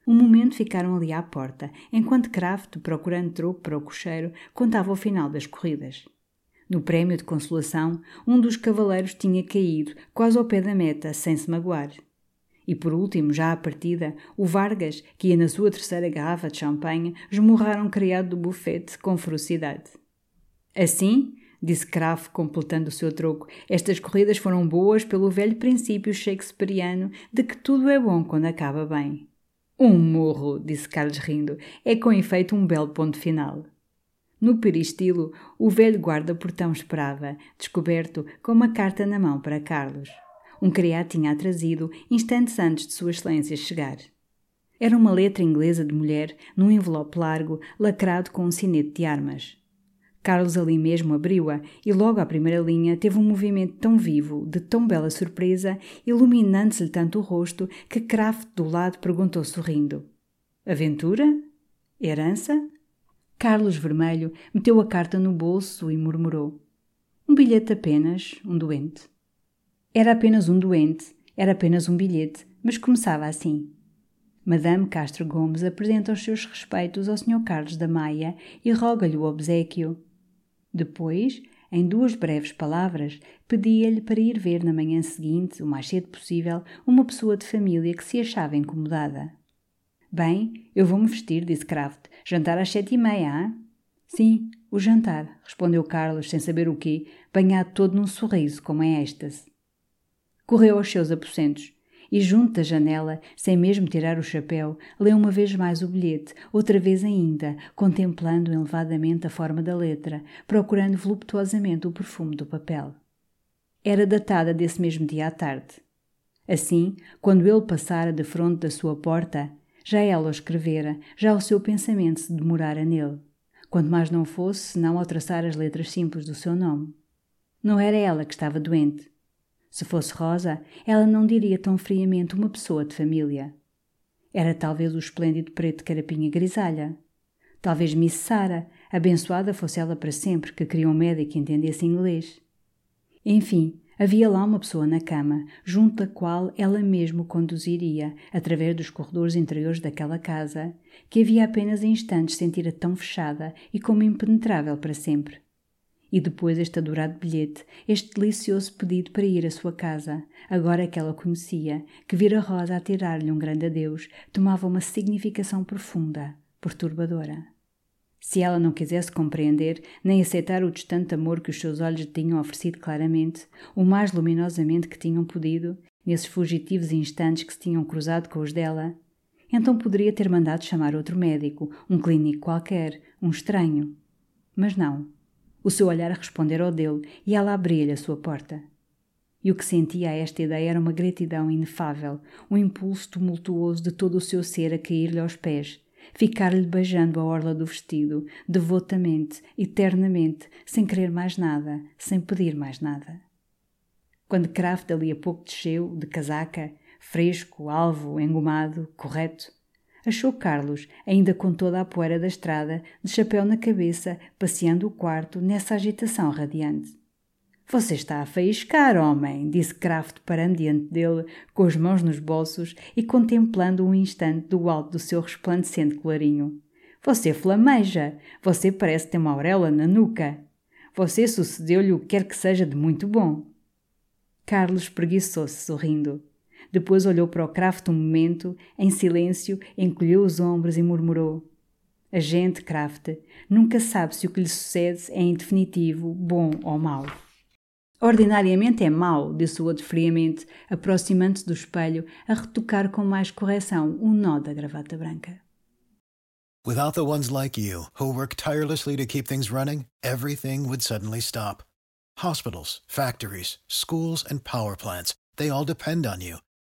Um momento ficaram ali à porta, enquanto Kraft, procurando troco para o cocheiro, contava o final das corridas. No prémio de consolação, um dos cavaleiros tinha caído, quase ao pé da meta, sem se magoar. E por último, já à partida, o Vargas, que ia na sua terceira garrafa de champanhe, esmurraram um criado do bufete com ferocidade. Assim, disse Kraft, completando o seu troco, estas corridas foram boas pelo velho princípio shakespeariano de que tudo é bom quando acaba bem. Um morro, disse Carlos rindo, é com efeito um belo ponto final. No peristilo, o velho guarda-portão esperava, descoberto, com uma carta na mão para Carlos. Um criado tinha trazido instantes antes de Sua Excelência chegar. Era uma letra inglesa de mulher num envelope largo, lacrado com um sinete de armas. Carlos ali mesmo abriu-a e logo à primeira linha teve um movimento tão vivo, de tão bela surpresa, iluminando-se-lhe tanto o rosto, que Kraft do lado perguntou sorrindo: Aventura? Herança? Carlos Vermelho meteu a carta no bolso e murmurou: Um bilhete apenas, um doente. Era apenas um doente, era apenas um bilhete, mas começava assim. Madame Castro Gomes apresenta os seus respeitos ao Sr. Carlos da Maia e roga-lhe o obsequio. Depois, em duas breves palavras, pedia-lhe para ir ver na manhã seguinte, o mais cedo possível, uma pessoa de família que se achava incomodada. Bem, eu vou-me vestir, disse Kraft. Jantar às sete e meia, ah? Sim, o jantar, respondeu Carlos, sem saber o quê, banhado todo num sorriso, como é êxtase. Correu aos seus aposentos e, junto da janela, sem mesmo tirar o chapéu, leu uma vez mais o bilhete, outra vez ainda, contemplando elevadamente a forma da letra, procurando voluptuosamente o perfume do papel. Era datada desse mesmo dia à tarde. Assim, quando ele passara de fronte da sua porta, já ela o escrevera, já o seu pensamento se demorara nele, quanto mais não fosse senão ao traçar as letras simples do seu nome. Não era ela que estava doente. Se fosse Rosa, ela não diria tão friamente uma pessoa de família. Era talvez o esplêndido preto carapinha grisalha. Talvez Miss Sara, abençoada fosse ela para sempre, que queria um médico que entendesse inglês. Enfim, Havia lá uma pessoa na cama, junto da qual ela mesmo conduziria, através dos corredores interiores daquela casa, que havia apenas instantes sentira tão fechada e como impenetrável para sempre. E depois este adorado bilhete, este delicioso pedido para ir à sua casa, agora que ela conhecia, que vira Rosa a tirar-lhe um grande adeus, tomava uma significação profunda, perturbadora. Se ela não quisesse compreender nem aceitar o distante amor que os seus olhos lhe tinham oferecido claramente, o mais luminosamente que tinham podido, nesses fugitivos instantes que se tinham cruzado com os dela, então poderia ter mandado chamar outro médico, um clínico qualquer, um estranho. Mas não. O seu olhar a responder ao dele e ela abria-lhe a sua porta. E o que sentia a esta ideia era uma gratidão inefável, um impulso tumultuoso de todo o seu ser a cair-lhe aos pés, ficar-lhe beijando a orla do vestido, devotamente, eternamente, sem querer mais nada, sem pedir mais nada. Quando Kraft ali a pouco desceu, de casaca, fresco, alvo, engomado, correto, achou Carlos, ainda com toda a poeira da estrada, de chapéu na cabeça, passeando o quarto nessa agitação radiante. Você está a faiscar, homem, disse Kraft parando diante dele, com as mãos nos bolsos e contemplando um instante do alto do seu resplandecente colarinho. Você flameja. Você parece ter uma auréola na nuca. Você sucedeu-lhe o que quer que seja de muito bom. Carlos preguiçou-se, sorrindo. Depois olhou para o Kraft um momento, em silêncio, encolheu os ombros e murmurou: A gente, Kraft, nunca sabe se o que lhe sucede é em definitivo bom ou mau. Ordinariamente é mau, disse o outro friamente, aproximando-se do espelho a retocar com mais correção um nó da gravata branca. Without the ones like you, who work tirelessly to keep things running, everything would suddenly stop. Hospitals, factories, schools, and power plants, they all depend on you.